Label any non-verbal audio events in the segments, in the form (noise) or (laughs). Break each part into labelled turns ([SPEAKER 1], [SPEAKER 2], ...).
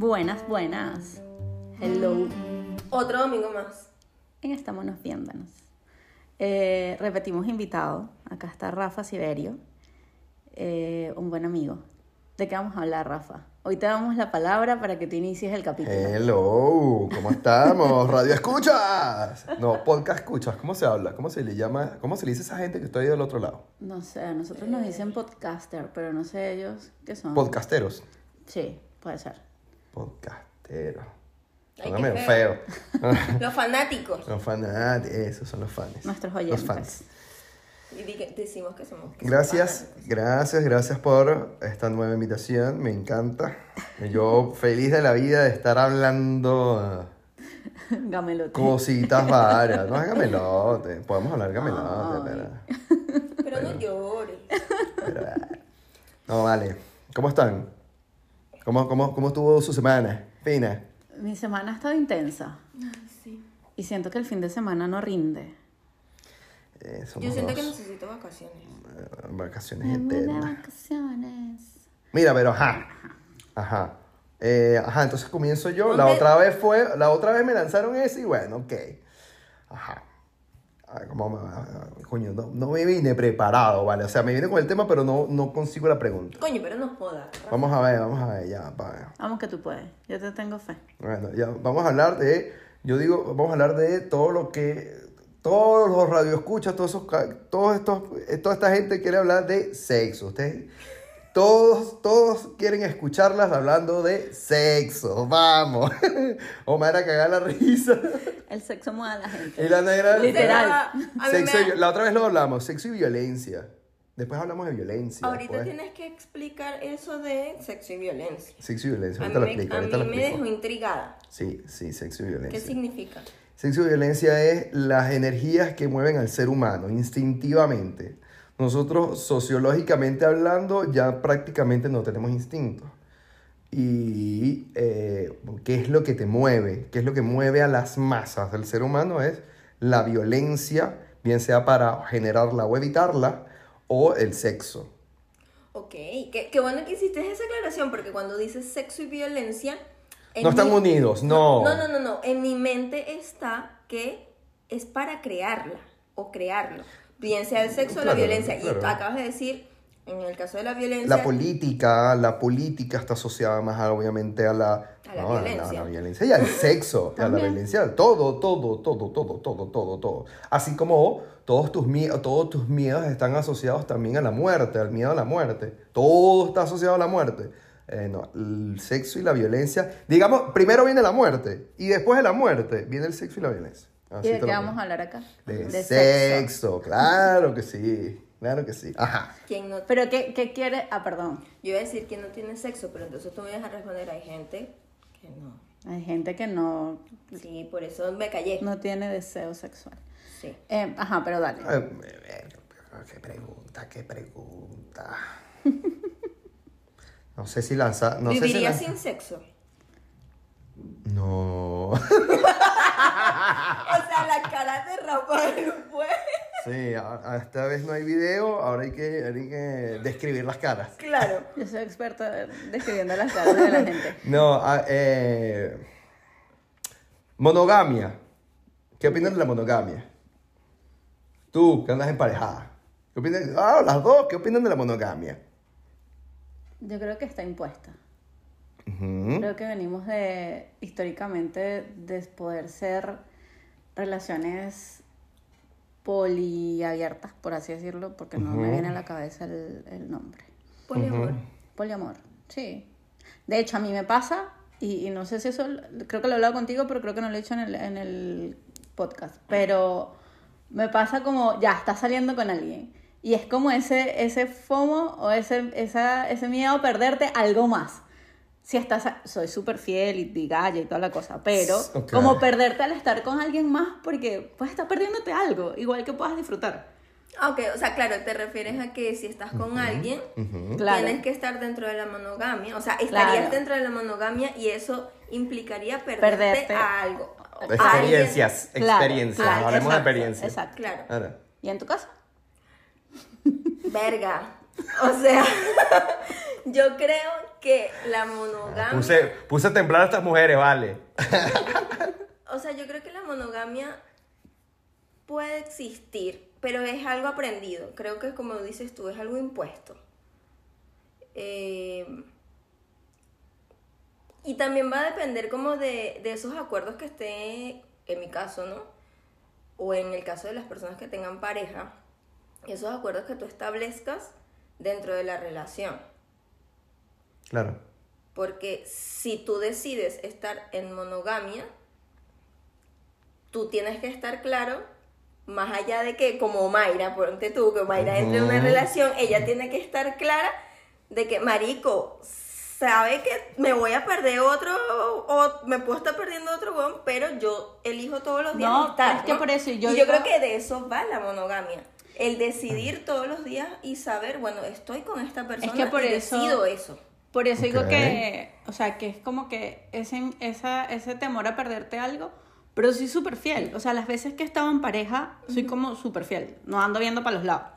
[SPEAKER 1] Buenas, buenas. Hello.
[SPEAKER 2] Otro domingo más.
[SPEAKER 1] En Estamos Viéndonos. Eh, repetimos invitado. Acá está Rafa Siberio, eh, un buen amigo. ¿De qué vamos a hablar, Rafa? Hoy te damos la palabra para que te inicies el capítulo.
[SPEAKER 3] Hello, ¿cómo estamos? (laughs) Radio escuchas. No, podcast escuchas. ¿Cómo se habla? ¿Cómo se le llama? ¿Cómo se le dice a esa gente que está ahí del otro lado?
[SPEAKER 1] No sé, a nosotros nos dicen podcaster, pero no sé ellos qué son.
[SPEAKER 3] Podcasteros.
[SPEAKER 1] Sí, puede ser.
[SPEAKER 3] Podcasteros.
[SPEAKER 2] Ay, qué
[SPEAKER 3] feo. (laughs)
[SPEAKER 2] Los fanáticos.
[SPEAKER 3] Los fans, esos son los fans.
[SPEAKER 1] Nuestros
[SPEAKER 3] Los
[SPEAKER 1] oyentes.
[SPEAKER 3] fans.
[SPEAKER 2] Y decimos que somos. que somos
[SPEAKER 3] Gracias,
[SPEAKER 2] fanáticos.
[SPEAKER 3] gracias, gracias por esta nueva invitación. Me encanta. Yo feliz de la vida de estar hablando (laughs)
[SPEAKER 1] Gamelote.
[SPEAKER 3] cositas varias. No es (laughs) gamelote. Podemos hablar gamelote,
[SPEAKER 1] Ay.
[SPEAKER 3] pero...
[SPEAKER 2] Pero no llores.
[SPEAKER 3] pero, eh. No, vale. ¿Cómo están? ¿Cómo, cómo, cómo estuvo su semana? Fina.
[SPEAKER 1] Mi semana ha estado intensa
[SPEAKER 2] Sí.
[SPEAKER 1] y siento que el fin de semana no rinde.
[SPEAKER 3] Eh,
[SPEAKER 2] Yo siento que necesito vacaciones.
[SPEAKER 3] Eh, Vacaciones eternas.
[SPEAKER 1] vacaciones.
[SPEAKER 3] Mira, pero ajá. Ajá. Eh, ajá, entonces comienzo yo. La otra vez fue, la otra vez me lanzaron ese y bueno, ok. Ajá. Ay, ¿cómo me- coño, no, no me vine preparado, ¿vale? O sea, me vine con el tema, pero no, no consigo la pregunta.
[SPEAKER 2] Coño, pero no jodas.
[SPEAKER 3] Vamos a ver, vamos a ver, ya, pa.
[SPEAKER 1] Vamos que tú puedes. Yo te tengo fe.
[SPEAKER 3] Bueno, ya vamos a hablar de, yo digo, vamos a hablar de todo lo que, todos los radioescuchas, todos esos, todos estos, toda esta gente quiere hablar de sexo. Ustedes, todos, todos quieren escucharlas hablando de sexo. Vamos. O me van a cagar la risa.
[SPEAKER 1] El sexo mueve a la gente.
[SPEAKER 3] Y la negra.
[SPEAKER 1] Literal.
[SPEAKER 3] Sexo y- la otra vez lo hablamos, sexo y violencia. Después hablamos de violencia.
[SPEAKER 2] Ahorita
[SPEAKER 3] después.
[SPEAKER 2] tienes que explicar eso de sexo y violencia.
[SPEAKER 3] Sexo y violencia,
[SPEAKER 2] A mí,
[SPEAKER 3] ahorita lo explico.
[SPEAKER 2] a mí
[SPEAKER 3] lo
[SPEAKER 2] me
[SPEAKER 3] explico.
[SPEAKER 2] dejó intrigada.
[SPEAKER 3] Sí, sí, sexo y
[SPEAKER 2] ¿Qué
[SPEAKER 3] violencia.
[SPEAKER 2] significa?
[SPEAKER 3] Sexo y violencia es las energías que mueven al ser humano instintivamente. Nosotros, sociológicamente hablando, ya prácticamente no tenemos instintos. Y eh, qué es lo que te mueve, qué es lo que mueve a las masas del ser humano es la violencia, bien sea para generarla o evitarla, o el sexo.
[SPEAKER 2] Ok, qué, qué bueno que hiciste esa aclaración, porque cuando dices sexo y violencia... en
[SPEAKER 3] No están
[SPEAKER 2] mi-
[SPEAKER 3] unidos, no.
[SPEAKER 2] No, no, no, no. En mi mente está que es para crearla o crearlo. Bien sea el sexo o la violencia. Y
[SPEAKER 3] claro.
[SPEAKER 2] acabas de decir, en el caso de la violencia...
[SPEAKER 3] La política, la política está asociada más a, obviamente a la,
[SPEAKER 2] A la
[SPEAKER 3] no,
[SPEAKER 2] violencia.
[SPEAKER 3] a la violencia y al sexo, a la violencia, todo, todo, todo, todo, todo, todo, todo. Así como todos tus, todos tus miedos están asociados también a la muerte, al miedo a la muerte. Todo está asociado a la muerte. Eh, no, el sexo y la violencia, digamos, primero viene la muerte y después de la muerte viene el sexo y la violencia. Así
[SPEAKER 1] ¿Y de
[SPEAKER 3] te
[SPEAKER 1] qué vamos a hablar acá?
[SPEAKER 3] De, sexo, claro que sí, claro que sí. Ajá.
[SPEAKER 2] ¿Quién no,
[SPEAKER 1] Pero ¿qué, qué quiere? Ah, perdón.
[SPEAKER 2] yo iba a decir que no tiene sexo, pero entonces tú me vas a responder, hay gente que no.
[SPEAKER 1] Hay gente que no,
[SPEAKER 2] Sí, por eso me callé.
[SPEAKER 1] no tiene deseo sexual.
[SPEAKER 2] Sí.
[SPEAKER 1] Eh, ajá, pero dale.
[SPEAKER 3] Ay, Qué pregunta, qué pregunta. (laughs) No sé si lanza. No sé si
[SPEAKER 2] ¿Vivirías
[SPEAKER 3] lanza-
[SPEAKER 2] sin sexo?
[SPEAKER 3] No. (laughs)
[SPEAKER 2] O sea, la cara de Rafael fue...
[SPEAKER 3] Sí, a- a esta vez no hay video, ahora hay que, hay que describir las caras.
[SPEAKER 2] Claro. (laughs)
[SPEAKER 1] Yo soy experta describiendo las caras de la gente. (laughs)
[SPEAKER 3] No, a- eh, monogamia. ¿Qué opinas de la monogamia? Tú, que andas emparejada. ¿Qué opinas? Ah, las dos, ¿qué opinan de la monogamia?
[SPEAKER 1] Yo creo que está impuesta. Creo que venimos de, históricamente, de poder ser relaciones poliabiertas, por así decirlo, porque no me viene a la cabeza el, el nombre.
[SPEAKER 2] Poliamor.
[SPEAKER 1] Poliamor, sí. De hecho, a mí me pasa, y, y no sé si eso, creo que lo he hablado contigo, pero creo que no lo he hecho en el, en el podcast, pero me pasa como, ya, estás saliendo con alguien, y es como ese, ese FOMO o ese, esa, ese miedo a perderte algo más. Si estás, a- soy súper fiel y, y galla y toda la cosa, pero
[SPEAKER 3] Ok.
[SPEAKER 1] como perderte al estar con alguien más porque puedes estar perdiéndote algo, igual que puedas disfrutar.
[SPEAKER 2] Ok, o sea, claro, te refieres a que si estás con alguien,
[SPEAKER 1] Claro.
[SPEAKER 2] tienes que estar dentro de la monogamia. O sea, estarías
[SPEAKER 1] Claro.
[SPEAKER 2] dentro de la monogamia y eso implicaría perderte,
[SPEAKER 1] Perderte.
[SPEAKER 2] a algo.
[SPEAKER 3] Experiencias,
[SPEAKER 1] Claro,
[SPEAKER 3] experiencias.
[SPEAKER 1] claro,
[SPEAKER 3] Hablemos de experiencias.
[SPEAKER 1] Exacto.
[SPEAKER 2] Claro.
[SPEAKER 3] Ahora,
[SPEAKER 1] ¿Y en tu caso?
[SPEAKER 2] Verga. O sea, (laughs) yo creo que la monogamia...
[SPEAKER 3] Puse, puse a temblar a estas mujeres, vale. (laughs)
[SPEAKER 2] O sea, yo creo que la monogamia puede existir, pero es algo aprendido. Creo que como dices tú, es algo impuesto. Eh, y también va a depender como de, de esos acuerdos que esté, en mi caso, ¿no? O en el caso de las personas que tengan pareja, esos acuerdos que tú establezcas dentro de la relación.
[SPEAKER 3] Claro.
[SPEAKER 2] Porque si tú decides estar en monogamia, tú tienes que estar claro, más allá de que, como Mayra, ponte tú, que Mayra entre en una relación, ella tiene que estar clara de que, marico, sabe que me voy a perder otro, o me puedo estar perdiendo otro pero yo elijo todos los días
[SPEAKER 1] No,
[SPEAKER 2] estar,
[SPEAKER 1] es que
[SPEAKER 2] ¿no?
[SPEAKER 1] por eso yo
[SPEAKER 2] y yo
[SPEAKER 1] digo-
[SPEAKER 2] creo que de eso va la monogamia. El decidir todos los días y saber, bueno, estoy con esta persona
[SPEAKER 1] que por
[SPEAKER 2] y
[SPEAKER 1] eso-
[SPEAKER 2] decido eso.
[SPEAKER 1] Por eso digo
[SPEAKER 3] Ok.
[SPEAKER 1] que, o sea, que es como que ese, esa, ese temor a perderte algo, pero soy súper fiel. O sea, las veces que he estado en pareja, soy como súper fiel. No ando viendo para los lados.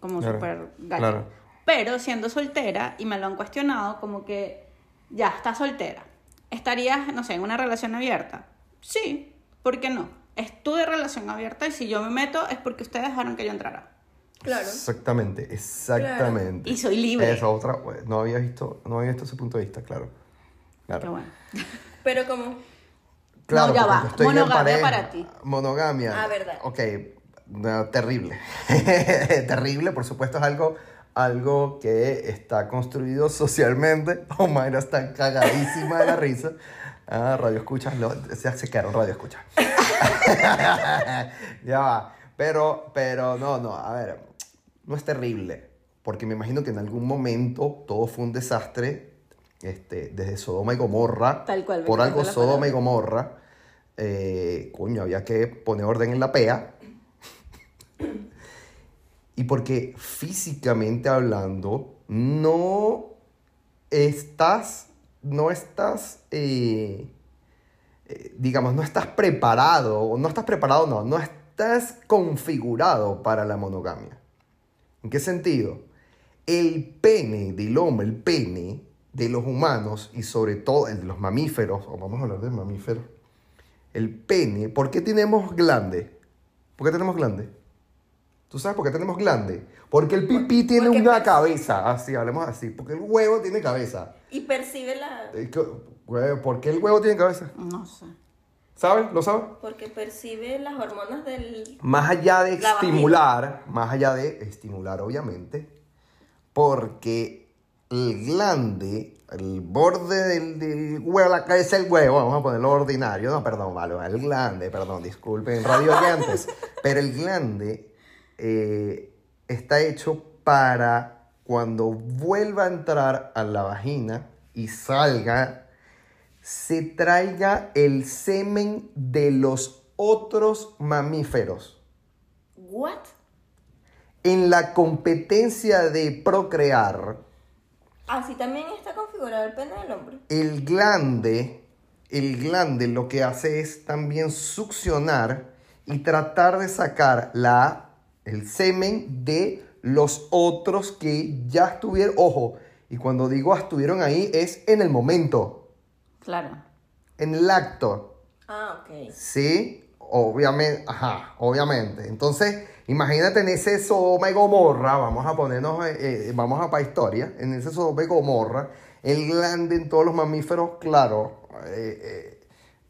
[SPEAKER 1] Como
[SPEAKER 3] Claro,
[SPEAKER 1] súper gacha.
[SPEAKER 3] claro.
[SPEAKER 1] Pero siendo soltera, y me lo han cuestionado, como que ya estás soltera. ¿Estarías, no sé, en una relación abierta? Sí, ¿por qué no? Es tu de relación abierta y si yo me meto es porque ustedes dejaron que yo entrara.
[SPEAKER 2] Claro.
[SPEAKER 3] Exactamente, exactamente.
[SPEAKER 1] Y soy libre.
[SPEAKER 3] Esa otra, no había visto, no había visto ese punto de vista, claro. Claro.
[SPEAKER 1] Qué bueno. (laughs)
[SPEAKER 2] Pero como,
[SPEAKER 3] Claro,
[SPEAKER 1] No, ya va. Monogamia
[SPEAKER 3] pareja.
[SPEAKER 1] para ti.
[SPEAKER 3] Monogamia.
[SPEAKER 2] Ah, verdad.
[SPEAKER 3] Ok, no, terrible. (laughs) terrible, por supuesto, es algo, algo que está construido socialmente. (laughs) Omaira está cagadísima de la risa. Ah, radio escucha, lo, se, se quedaron radio escucha. ya va. Pero, pero no, no, a ver, no es terrible. Porque me imagino que en algún momento todo fue un desastre. Este, desde Sodoma y Gomorra.
[SPEAKER 1] Tal cual,
[SPEAKER 3] Por algo Sodoma y Gomorra. eh, coño, había que poner orden en la pea. y porque físicamente hablando, no estás, no estás, eh, eh, digamos, no estás preparado, no estás preparado, no, no estás configurado para la monogamia. ¿En qué sentido? El pene del hombre, el pene de los humanos y sobre todo el de los mamíferos, o vamos a hablar de mamíferos, el pene, ¿por qué tenemos glande? ¿Por qué tenemos glande? ¿Tú sabes por qué tenemos glande? Porque el pipí tiene una cabeza, así, hablemos así, porque el huevo tiene cabeza.
[SPEAKER 2] y percibe la...
[SPEAKER 3] Eh, ¿qué- hue- ¿Por qué el huevo tiene cabeza?
[SPEAKER 1] No sé.
[SPEAKER 3] ¿Sabes? ¿Lo sabes?
[SPEAKER 2] Porque percibe las hormonas del...
[SPEAKER 3] Más allá de estimular, más allá de estimular, obviamente, porque el glande, el borde del, del huevo, la cabeza del huevo, vamos a ponerlo ordinario, no, perdón, vale, el glande, perdón, disculpen, radio oyentes, (laughs) pero el glande eh, está hecho para cuando vuelva a entrar a la vagina y salga se traiga el semen de los otros mamíferos.
[SPEAKER 2] ¿What?
[SPEAKER 3] En la competencia de procrear,
[SPEAKER 2] Así también está configurado el pene del hombre.
[SPEAKER 3] el glande, el glande lo que hace es también succionar y tratar de sacar la, el semen de los otros que ya estuvieron, ojo, y cuando digo estuvieron ahí es en el momento,
[SPEAKER 1] Claro.
[SPEAKER 3] en el acto.
[SPEAKER 2] Ah, ok.
[SPEAKER 3] Sí, obviamente, ajá, obviamente. Entonces, imagínate en ese Sodoma y Gomorra, vamos a ponernos, eh, eh, vamos a para historia, en ese Sodoma y Gomorra, el glande en todos los mamíferos, claro, eh, eh,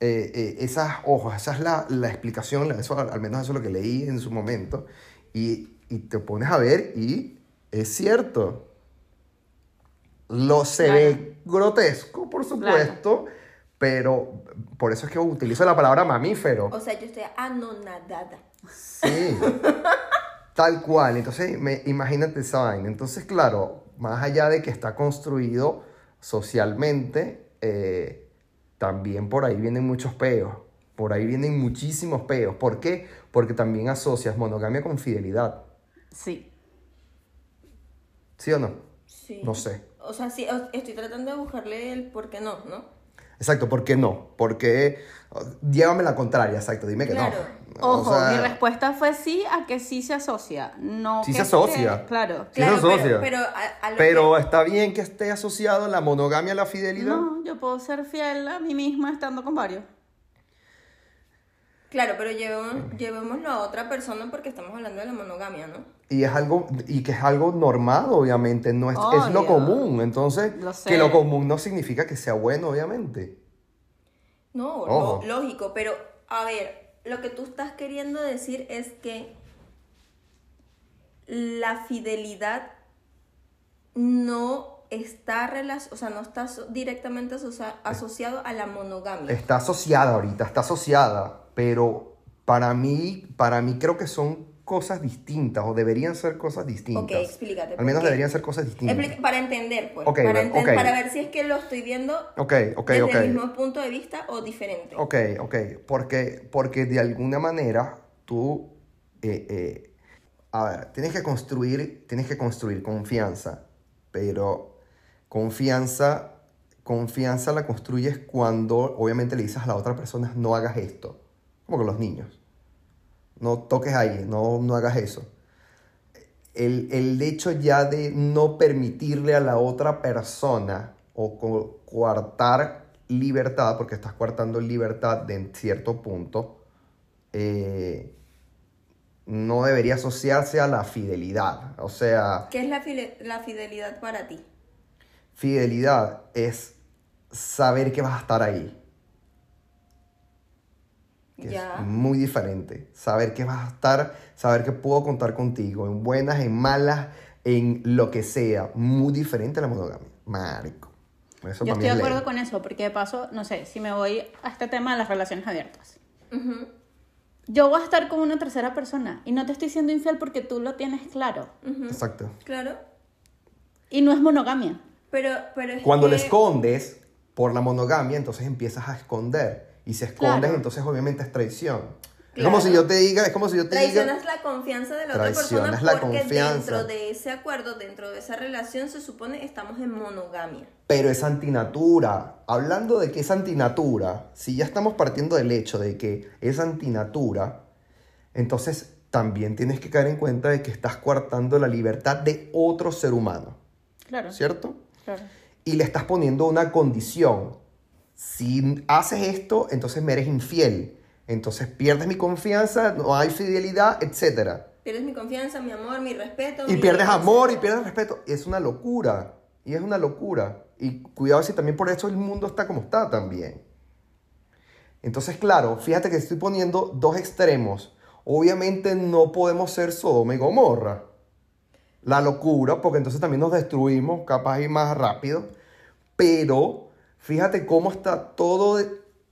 [SPEAKER 3] eh, eh, esas ojos, esa es la, la explicación, eso, al menos eso es lo que leí en su momento, y, y te pones a ver y es cierto. Lo se
[SPEAKER 1] Claro.
[SPEAKER 3] ve grotesco, por supuesto, pero por eso es que utilizo la palabra mamífero.
[SPEAKER 2] O sea, yo estoy anonadada.
[SPEAKER 3] Sí, (laughs) tal cual. Entonces, me, imagínate esa vaina. Entonces, claro, más allá de que está construido socialmente, eh, también por ahí vienen muchos peos. Por ahí vienen muchísimos peos. ¿Por qué? Porque también asocias monogamia con fidelidad.
[SPEAKER 1] Sí.
[SPEAKER 3] ¿Sí o no?
[SPEAKER 2] Sí.
[SPEAKER 3] No sé.
[SPEAKER 2] O sea, sí, o- estoy tratando de buscarle el por qué no, ¿no?
[SPEAKER 3] Exacto, ¿por qué no? Porque llévame la contraria, exacto, dime que
[SPEAKER 2] Claro.
[SPEAKER 3] no. O
[SPEAKER 1] Ojo,
[SPEAKER 3] sea,
[SPEAKER 1] mi respuesta fue sí a que sí se asocia. No
[SPEAKER 3] Sí
[SPEAKER 1] que
[SPEAKER 3] se asocia.
[SPEAKER 1] que- claro.
[SPEAKER 3] Sí
[SPEAKER 2] Claro,
[SPEAKER 3] se asocia.
[SPEAKER 2] pero, pero a, a lo
[SPEAKER 3] Pero
[SPEAKER 2] que-
[SPEAKER 3] está bien que esté asociado la monogamia a la fidelidad.
[SPEAKER 1] No, yo puedo ser fiel a mí misma estando con varios.
[SPEAKER 2] Claro, pero llevemos, llevémoslo a otra persona porque estamos hablando de la monogamia, ¿no?
[SPEAKER 3] Y es algo, y que es algo normal, obviamente, no es, es lo común. Entonces,
[SPEAKER 1] Lo
[SPEAKER 3] que lo común no significa que sea bueno, obviamente.
[SPEAKER 2] No, lo- lógico, pero a ver, lo que tú estás queriendo decir es que la fidelidad no está relac- o sea, no está directamente asocia- asociado a la monogamia.
[SPEAKER 3] Está asociada ahorita, está asociada, pero para mí, para mí creo que son cosas distintas o deberían ser cosas
[SPEAKER 2] ok,
[SPEAKER 3] distintas.
[SPEAKER 2] explícate.
[SPEAKER 3] Al
[SPEAKER 2] ¿por
[SPEAKER 3] menos deberían ser cosas distintas.
[SPEAKER 2] Para entender, pues.
[SPEAKER 3] Ok,
[SPEAKER 2] para, enten-
[SPEAKER 3] ok.
[SPEAKER 2] para ver si es que lo estoy viendo
[SPEAKER 3] Ok, ok,
[SPEAKER 2] desde
[SPEAKER 3] ok.
[SPEAKER 2] el mismo punto de vista o diferente.
[SPEAKER 3] Ok, ok, porque, porque de alguna manera tú, eh, eh, a ver, tienes que construir, tienes que construir confianza, pero confianza, confianza la construyes cuando obviamente le dices a la otra persona, no hagas esto, como con los niños, no toques ahí, no, no hagas eso. El, el hecho ya de no permitirle a la otra persona o co- coartar libertad, porque estás coartando libertad de cierto punto, eh, no debería asociarse a la fidelidad. O sea,
[SPEAKER 2] ¿Qué es la, la fidelidad para ti?
[SPEAKER 3] fidelidad es saber que vas a estar ahí. Que
[SPEAKER 2] Ya.
[SPEAKER 3] es muy diferente. Saber que vas a estar, saber que puedo contar contigo en buenas, en malas, en lo que sea. Muy diferente a la monogamia. Marico. Eso
[SPEAKER 1] Yo estoy de acuerdo
[SPEAKER 3] ley.
[SPEAKER 1] con eso, porque de paso, no sé, si me voy a este tema de las relaciones abiertas.
[SPEAKER 2] Ujú.
[SPEAKER 1] Yo voy a estar con una tercera persona y no te estoy siendo infiel porque tú lo tienes claro.
[SPEAKER 3] Exacto.
[SPEAKER 2] Claro.
[SPEAKER 1] Y no es monogamia.
[SPEAKER 2] Pero, pero es
[SPEAKER 3] Cuando
[SPEAKER 2] que...
[SPEAKER 3] le escondes por la monogamia, entonces empiezas a esconder. Y si escondes,
[SPEAKER 1] Claro.
[SPEAKER 3] entonces obviamente es traición. Es
[SPEAKER 2] Claro.
[SPEAKER 3] como si yo te diga, es como si yo te diga...
[SPEAKER 2] Traicionas la confianza de la otra persona
[SPEAKER 3] la
[SPEAKER 2] porque
[SPEAKER 3] confianza.
[SPEAKER 2] dentro de ese acuerdo, dentro de esa relación, se supone estamos en monogamia.
[SPEAKER 3] Pero es antinatura. Hablando de que es antinatura, si ya estamos partiendo del hecho de que es antinatura, entonces también tienes que caer en cuenta de que estás coartando la libertad de otro ser humano,
[SPEAKER 1] Claro.
[SPEAKER 3] ¿cierto?
[SPEAKER 1] claro.
[SPEAKER 3] Y le estás poniendo una condición. Si haces esto, entonces me eres infiel. Entonces pierdes mi confianza, no hay fidelidad, etc.
[SPEAKER 2] Pierdes mi confianza, mi amor, mi respeto.
[SPEAKER 3] Y
[SPEAKER 2] mi-
[SPEAKER 3] pierdes amor y pierdes respeto. Es una locura. Y es una locura. Y cuidado si también por eso el mundo está como está también. Entonces, claro, fíjate que estoy poniendo dos extremos. Obviamente no podemos ser Sodoma y Gomorra. La locura, porque entonces también nos destruimos, capaz y más rápido. Pero fíjate cómo está todo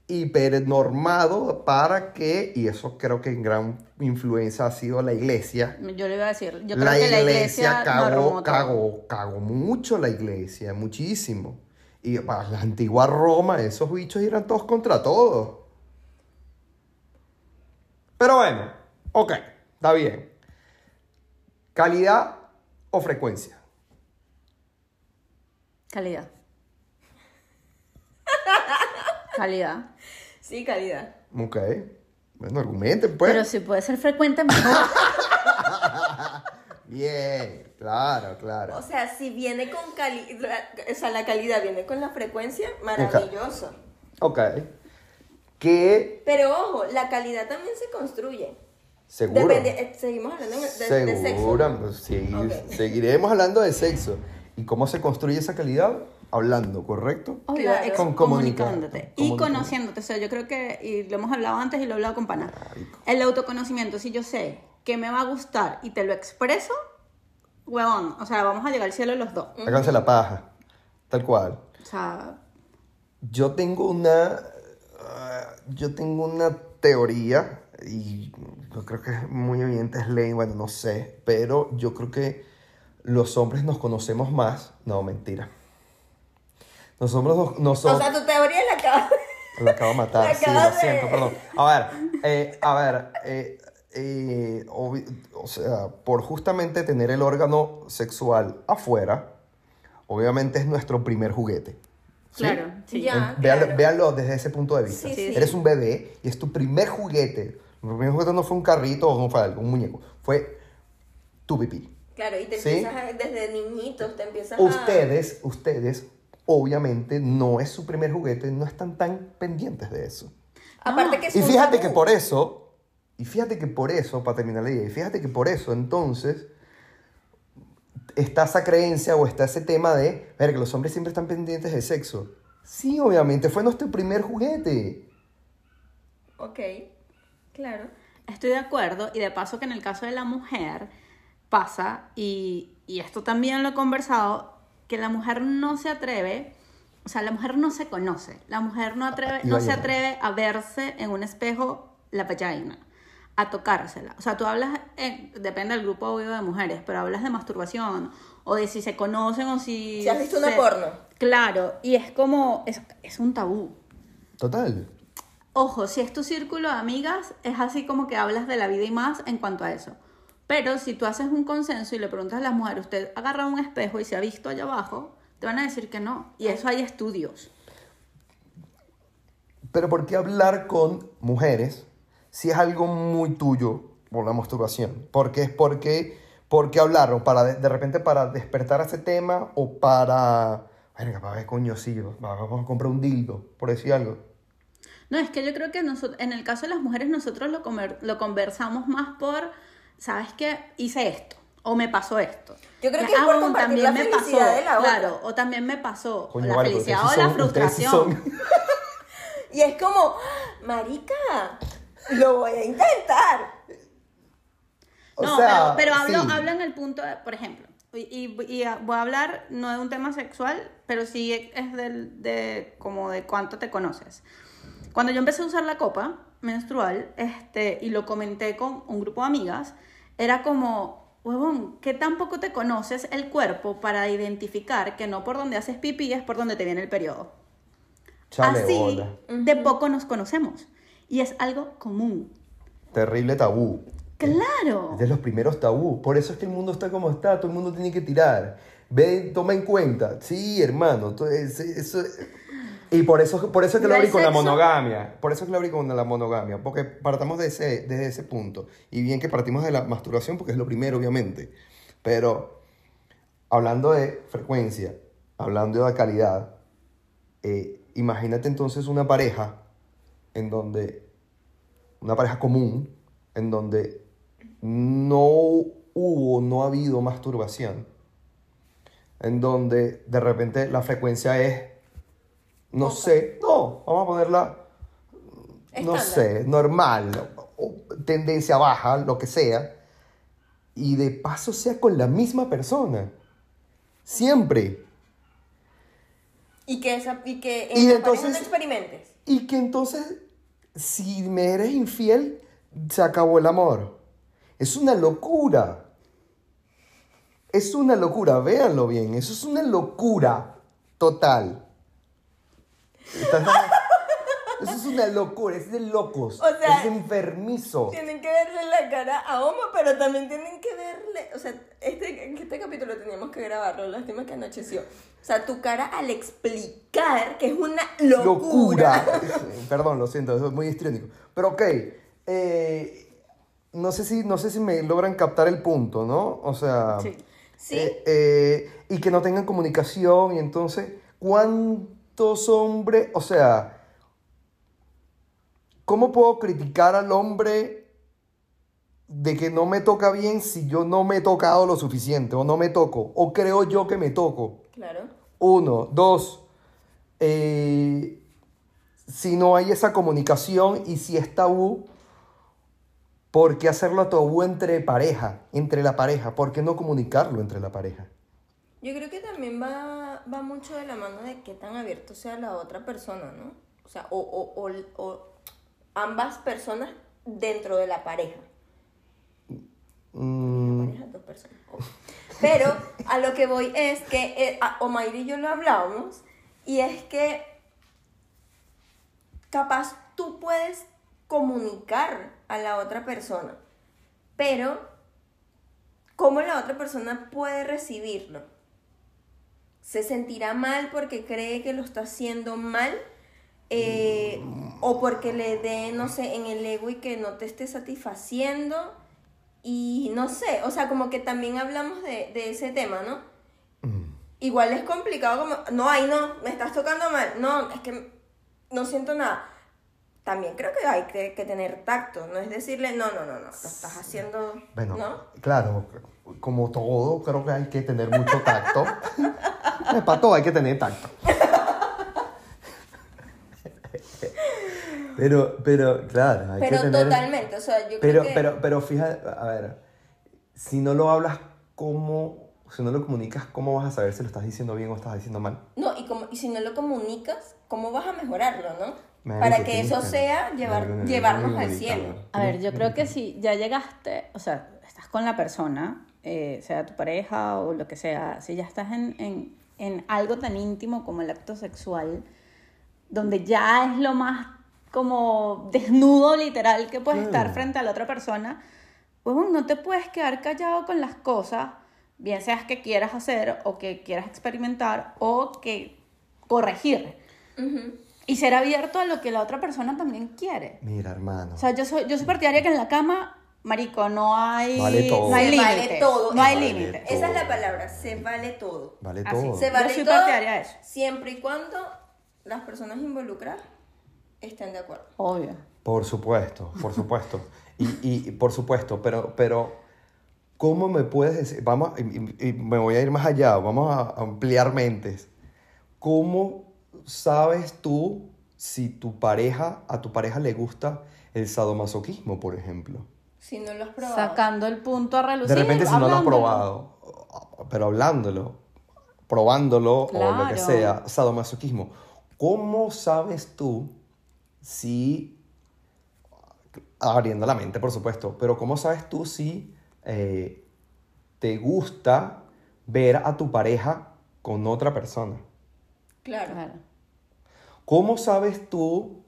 [SPEAKER 3] hipernormado para que, y eso creo que en gran influencia ha sido la iglesia,
[SPEAKER 1] Yo le iba a decir, yo creo
[SPEAKER 3] la
[SPEAKER 1] que
[SPEAKER 3] iglesia,
[SPEAKER 1] la iglesia
[SPEAKER 3] cagó, cagó, cagó mucho la iglesia, muchísimo. Y para la antigua Roma, esos bichos eran todos contra todos. Pero bueno, ok, está bien. ¿Calidad o frecuencia?
[SPEAKER 1] Calidad. Calidad.
[SPEAKER 2] Sí, calidad.
[SPEAKER 3] Ok. Bueno, argumenten, pues.
[SPEAKER 1] Pero si puede ser frecuente, mejor. (laughs)
[SPEAKER 3] Bien, claro, claro.
[SPEAKER 2] O sea, si viene con calidad, o sea, la calidad viene con la frecuencia, maravilloso.
[SPEAKER 3] Ok. Que
[SPEAKER 2] Pero ojo, la calidad también se construye.
[SPEAKER 3] seguro.
[SPEAKER 2] Depende, eh, seguimos hablando de, sexo.
[SPEAKER 3] Segura, pues, sí, seguiremos hablando de sexo. ¿Y cómo se construye esa calidad? Hablando, ¿correcto?
[SPEAKER 2] Claro.
[SPEAKER 3] Con
[SPEAKER 1] comunicándote. Y conociéndote. O sea, yo creo que, y lo hemos hablado antes y lo he hablado con Pana. El autoconocimiento, si yo sé que me va a gustar y te lo expreso, huevón, o sea, vamos a llegar al cielo los dos.
[SPEAKER 3] Háganse la paja. Tal cual.
[SPEAKER 1] O sea,
[SPEAKER 3] Yo tengo una. ah, yo tengo una teoría. Y yo creo que es muy evidente, es ley, bueno, no sé. Pero yo creo que los hombres nos conocemos más. No, mentira. Nosotros nos,
[SPEAKER 2] O
[SPEAKER 3] nosotros
[SPEAKER 2] sea, tu teoría la acabas
[SPEAKER 3] La acabo de matar, (laughs)
[SPEAKER 2] La
[SPEAKER 3] sí, lo
[SPEAKER 2] de-
[SPEAKER 3] siento, perdón. A ver, eh, a ver, eh, eh, obvi- o sea, por justamente tener el órgano sexual afuera, obviamente es nuestro primer juguete. ¿sí?
[SPEAKER 1] Claro, sí.
[SPEAKER 2] Ya. Claro.
[SPEAKER 3] véanlo desde ese punto de vista.
[SPEAKER 2] Sí, sí.
[SPEAKER 3] Eres un bebé y es tu primer juguete. Tu primer juguete no fue un carrito o no fue algo, un muñeco. Fue tu pipí.
[SPEAKER 2] Claro, y te
[SPEAKER 3] ¿Sí?
[SPEAKER 2] empiezas a- desde niñitos, te empiezas a...
[SPEAKER 3] Ustedes, ustedes, obviamente, no es su primer juguete, no están tan pendientes de eso.
[SPEAKER 2] Aparte que es
[SPEAKER 3] Y fíjate
[SPEAKER 2] tabú.
[SPEAKER 3] que por eso, y fíjate que por eso, para terminar la idea, y fíjate que por eso entonces está esa creencia o está ese tema de, ver, que los hombres siempre están pendientes de sexo. Sí, obviamente, fue nuestro primer juguete.
[SPEAKER 2] Ok, claro.
[SPEAKER 1] Estoy de acuerdo y de paso que en el caso de la mujer pasa, y, y esto también lo he conversado, que la mujer no se atreve, o sea, la mujer no se conoce, la mujer no, atreve, no
[SPEAKER 3] a
[SPEAKER 1] se atreve a verse en un espejo la vagina, a tocársela. O sea, tú hablas, en- depende del grupo obvio de mujeres, pero hablas de masturbación o de si se conocen o si...
[SPEAKER 2] Si has visto una porno.
[SPEAKER 1] Claro, y es como, es, es un tabú.
[SPEAKER 3] Total.
[SPEAKER 1] Ojo, si es tu círculo de amigas, es así como que hablas de la vida y más en cuanto a eso. Pero si tú haces un consenso y le preguntas a las mujeres, usted agarra un espejo y se ha visto allá abajo, te van a decir que no. Y eso hay estudios.
[SPEAKER 3] Pero ¿por qué hablar con mujeres si es algo muy tuyo por la masturbación? Porque es porque, porque hablarlo, para de, de repente para despertar ese tema o para, verga, para ver coño, sí, vamos a comprar un dildo, por decir algo.
[SPEAKER 1] No, es que yo creo que nosotros, en el caso de las mujeres nosotros lo, comer- lo conversamos más por, ¿sabes qué? Hice esto. O me pasó esto.
[SPEAKER 2] Yo creo que
[SPEAKER 1] Ah,
[SPEAKER 2] es por compartir
[SPEAKER 1] también
[SPEAKER 2] la
[SPEAKER 1] me
[SPEAKER 2] felicidad
[SPEAKER 1] pasó,
[SPEAKER 2] de la otra.
[SPEAKER 1] Claro, o también me pasó
[SPEAKER 3] Coño,
[SPEAKER 1] la
[SPEAKER 3] vale,
[SPEAKER 1] felicidad o la
[SPEAKER 3] son-
[SPEAKER 1] frustración. (laughs)
[SPEAKER 2] Y es como, marica, lo voy a intentar.
[SPEAKER 3] O
[SPEAKER 1] no,
[SPEAKER 3] sea,
[SPEAKER 1] pero, pero hablo,
[SPEAKER 3] sí.
[SPEAKER 1] hablo en el punto, de, por ejemplo, y, y- y voy a hablar no de un tema sexual, pero sí es del, de como de cuánto te conoces. Cuando yo empecé a usar la copa menstrual, este, y lo comenté con un grupo de amigas, era como, huevón, ¿qué tan poco te conoces el cuerpo para identificar que no por donde haces pipí es por donde te viene el periodo?
[SPEAKER 3] Chale,
[SPEAKER 1] Así
[SPEAKER 3] bola.
[SPEAKER 1] de poco nos conocemos. Y es algo común.
[SPEAKER 3] Terrible tabú.
[SPEAKER 1] Claro.
[SPEAKER 3] Es de los primeros tabú. Por eso es que el mundo está como está, todo el mundo tiene que tirar. Ve, toma en cuenta. Sí, hermano. tú- es- eso- y por eso, por eso es que lo
[SPEAKER 1] ¿Y el
[SPEAKER 3] abrí con la monogamia. Por eso es que lo abrí con la monogamia. Porque partamos de ese, desde ese punto. Y bien que partimos de la masturbación, porque es lo primero, obviamente. Pero hablando de frecuencia, hablando de calidad, eh, imagínate entonces una pareja en donde, una pareja común, en donde no hubo, no ha habido masturbación, en donde de repente la frecuencia es, no sé, no, vamos a ponerla, no sé, normal, o tendencia baja, lo que sea, y de paso sea con la misma persona, siempre.
[SPEAKER 2] Y que, esa, y que
[SPEAKER 3] Y
[SPEAKER 2] en
[SPEAKER 3] entonces-
[SPEAKER 2] no experimentes.
[SPEAKER 3] Y que entonces, si me eres infiel, se acabó el amor. Es una locura. Es una locura, véanlo bien. Eso es una locura total. ¿Estás- Eso es una locura, es de locos.
[SPEAKER 2] O sea,
[SPEAKER 3] es enfermizo.
[SPEAKER 2] Tienen que verle la cara a Oma, pero también tienen que verle. O sea, este, este capítulo teníamos que grabarlo, lástima que anocheció. O sea, tu cara al explicar que es una locura.
[SPEAKER 3] locura. (laughs) Perdón, lo siento, eso es muy histriónico. Pero ok, eh, no, sé si, no sé si me logran captar el punto, ¿no? O sea,
[SPEAKER 1] Sí.
[SPEAKER 2] Sí.
[SPEAKER 3] eh, eh, y que no tengan comunicación y entonces, ¿cuántos hombres, o sea, ¿cómo puedo criticar al hombre de que no me toca bien si yo no me he tocado lo suficiente o no me toco? ¿O creo yo que me toco?
[SPEAKER 2] Claro.
[SPEAKER 3] Uno, dos, eh, si no hay esa comunicación y si es tabú, ¿por qué hacerlo tabú entre pareja, entre la pareja? ¿Por qué no comunicarlo entre la pareja?
[SPEAKER 2] Yo creo que también va, va mucho de la mano de qué tan abierto sea la otra persona, ¿no? O sea, o, o, o, o ambas personas dentro de la pareja.
[SPEAKER 3] Mm,
[SPEAKER 2] La pareja, dos personas. oh. Pero a lo que voy es que eh, a- Omair y yo lo hablábamos y es que capaz tú puedes comunicar a la otra persona, pero ¿cómo la otra persona puede recibirlo? Se sentirá mal porque cree que lo está haciendo mal eh, o porque le dé, no sé, en el ego y que no te esté satisfaciendo y no sé, o sea, como que también hablamos de, de ese tema, ¿no? Igual es complicado como, no, ahí no, me estás tocando mal, no, es que no siento nada. También creo que hay que, que tener tacto, no es decirle, no, no, no, no, lo estás haciendo,
[SPEAKER 3] Bueno,
[SPEAKER 2] ¿no?
[SPEAKER 3] claro, como todo, creo que hay que tener mucho tacto. (laughs) Para todo hay que tener tacto. (laughs) Pero, pero, claro, hay
[SPEAKER 2] Pero
[SPEAKER 3] que tener...
[SPEAKER 2] totalmente, o sea, yo
[SPEAKER 3] Pero,
[SPEAKER 2] creo que...
[SPEAKER 3] pero, pero fíjate, a ver, si no lo hablas, ¿cómo, si no lo comunicas, cómo vas a saber si lo estás diciendo bien o estás diciendo mal?
[SPEAKER 2] No, y, como, y si no lo comunicas, ¿cómo vas a mejorarlo, no? Para que
[SPEAKER 3] tienes
[SPEAKER 2] eso
[SPEAKER 3] que-
[SPEAKER 2] sea llevar, llevarnos al cielo.
[SPEAKER 1] A ver, yo creo que si ya llegaste, o sea, estás con la persona, eh, sea tu pareja o lo que sea, si ya estás en, en, en algo tan íntimo como el acto sexual, donde ya es lo más como desnudo literal que puedes
[SPEAKER 3] Claro.
[SPEAKER 1] estar frente a la otra persona, pues no te puedes quedar callado con las cosas, bien seas que quieras hacer o que quieras experimentar o que corregir. Y ser abierto a lo que la otra persona también quiere.
[SPEAKER 3] Mira, hermano.
[SPEAKER 1] O sea, yo soy, yo soy partidaria que en la cama, marico, no hay,
[SPEAKER 3] Vale todo.
[SPEAKER 1] no hay
[SPEAKER 2] Se vale
[SPEAKER 1] límites.
[SPEAKER 2] todo.
[SPEAKER 1] No hay
[SPEAKER 3] Vale
[SPEAKER 1] límites.
[SPEAKER 3] todo.
[SPEAKER 2] Esa es la palabra, se vale todo.
[SPEAKER 3] vale
[SPEAKER 1] así,
[SPEAKER 3] todo.
[SPEAKER 2] Se vale
[SPEAKER 1] soy
[SPEAKER 2] todo
[SPEAKER 1] partidaria de eso.
[SPEAKER 2] siempre y cuando las personas involucradas estén de acuerdo.
[SPEAKER 1] Obvio.
[SPEAKER 3] Por supuesto, por supuesto. (laughs) Y, y- por supuesto, pero, pero, ¿cómo me puedes decir? Vamos, y me voy a ir más allá, vamos a ampliar mentes. ¿Cómo sabes tú si tu pareja, a tu pareja le gusta el sadomasoquismo, por ejemplo?
[SPEAKER 2] Si no lo has probado.
[SPEAKER 1] Sacando el punto a relucir.
[SPEAKER 3] De repente si no lo has probado, pero hablándolo, probándolo o lo que sea, sadomasoquismo, ¿cómo sabes tú si, abriendo la mente por supuesto, pero cómo sabes tú si eh, te gusta ver a tu pareja con otra persona?
[SPEAKER 2] Claro.
[SPEAKER 1] Claro.
[SPEAKER 3] ¿Cómo sabes tú?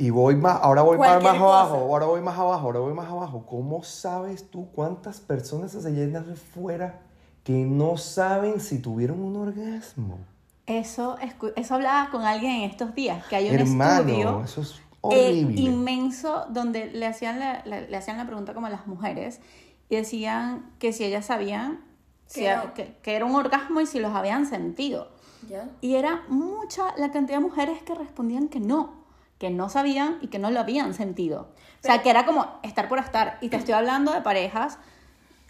[SPEAKER 3] Y voy más, ahora voy más, más abajo, ahora voy más abajo, ahora voy más abajo. ¿Cómo sabes tú cuántas personas se llenan de fuera que no saben si tuvieron un orgasmo?
[SPEAKER 1] Eso, eso hablaba con alguien en estos días, que hay un
[SPEAKER 3] Hermano,
[SPEAKER 1] estudio
[SPEAKER 3] eso es
[SPEAKER 1] eh,
[SPEAKER 3] horrible.
[SPEAKER 1] inmenso donde le hacían la, la- le hacían la pregunta como a las mujeres y decían que si ellas sabían si
[SPEAKER 2] Que
[SPEAKER 1] a-
[SPEAKER 2] no.
[SPEAKER 1] que- que era un orgasmo y si los habían sentido.
[SPEAKER 2] ¿Ya?
[SPEAKER 1] Y era mucha la cantidad de mujeres que respondían que no, que no sabían y que no lo habían sentido. o sea, que era como estar por estar. Y te (clears throat) estoy hablando de parejas,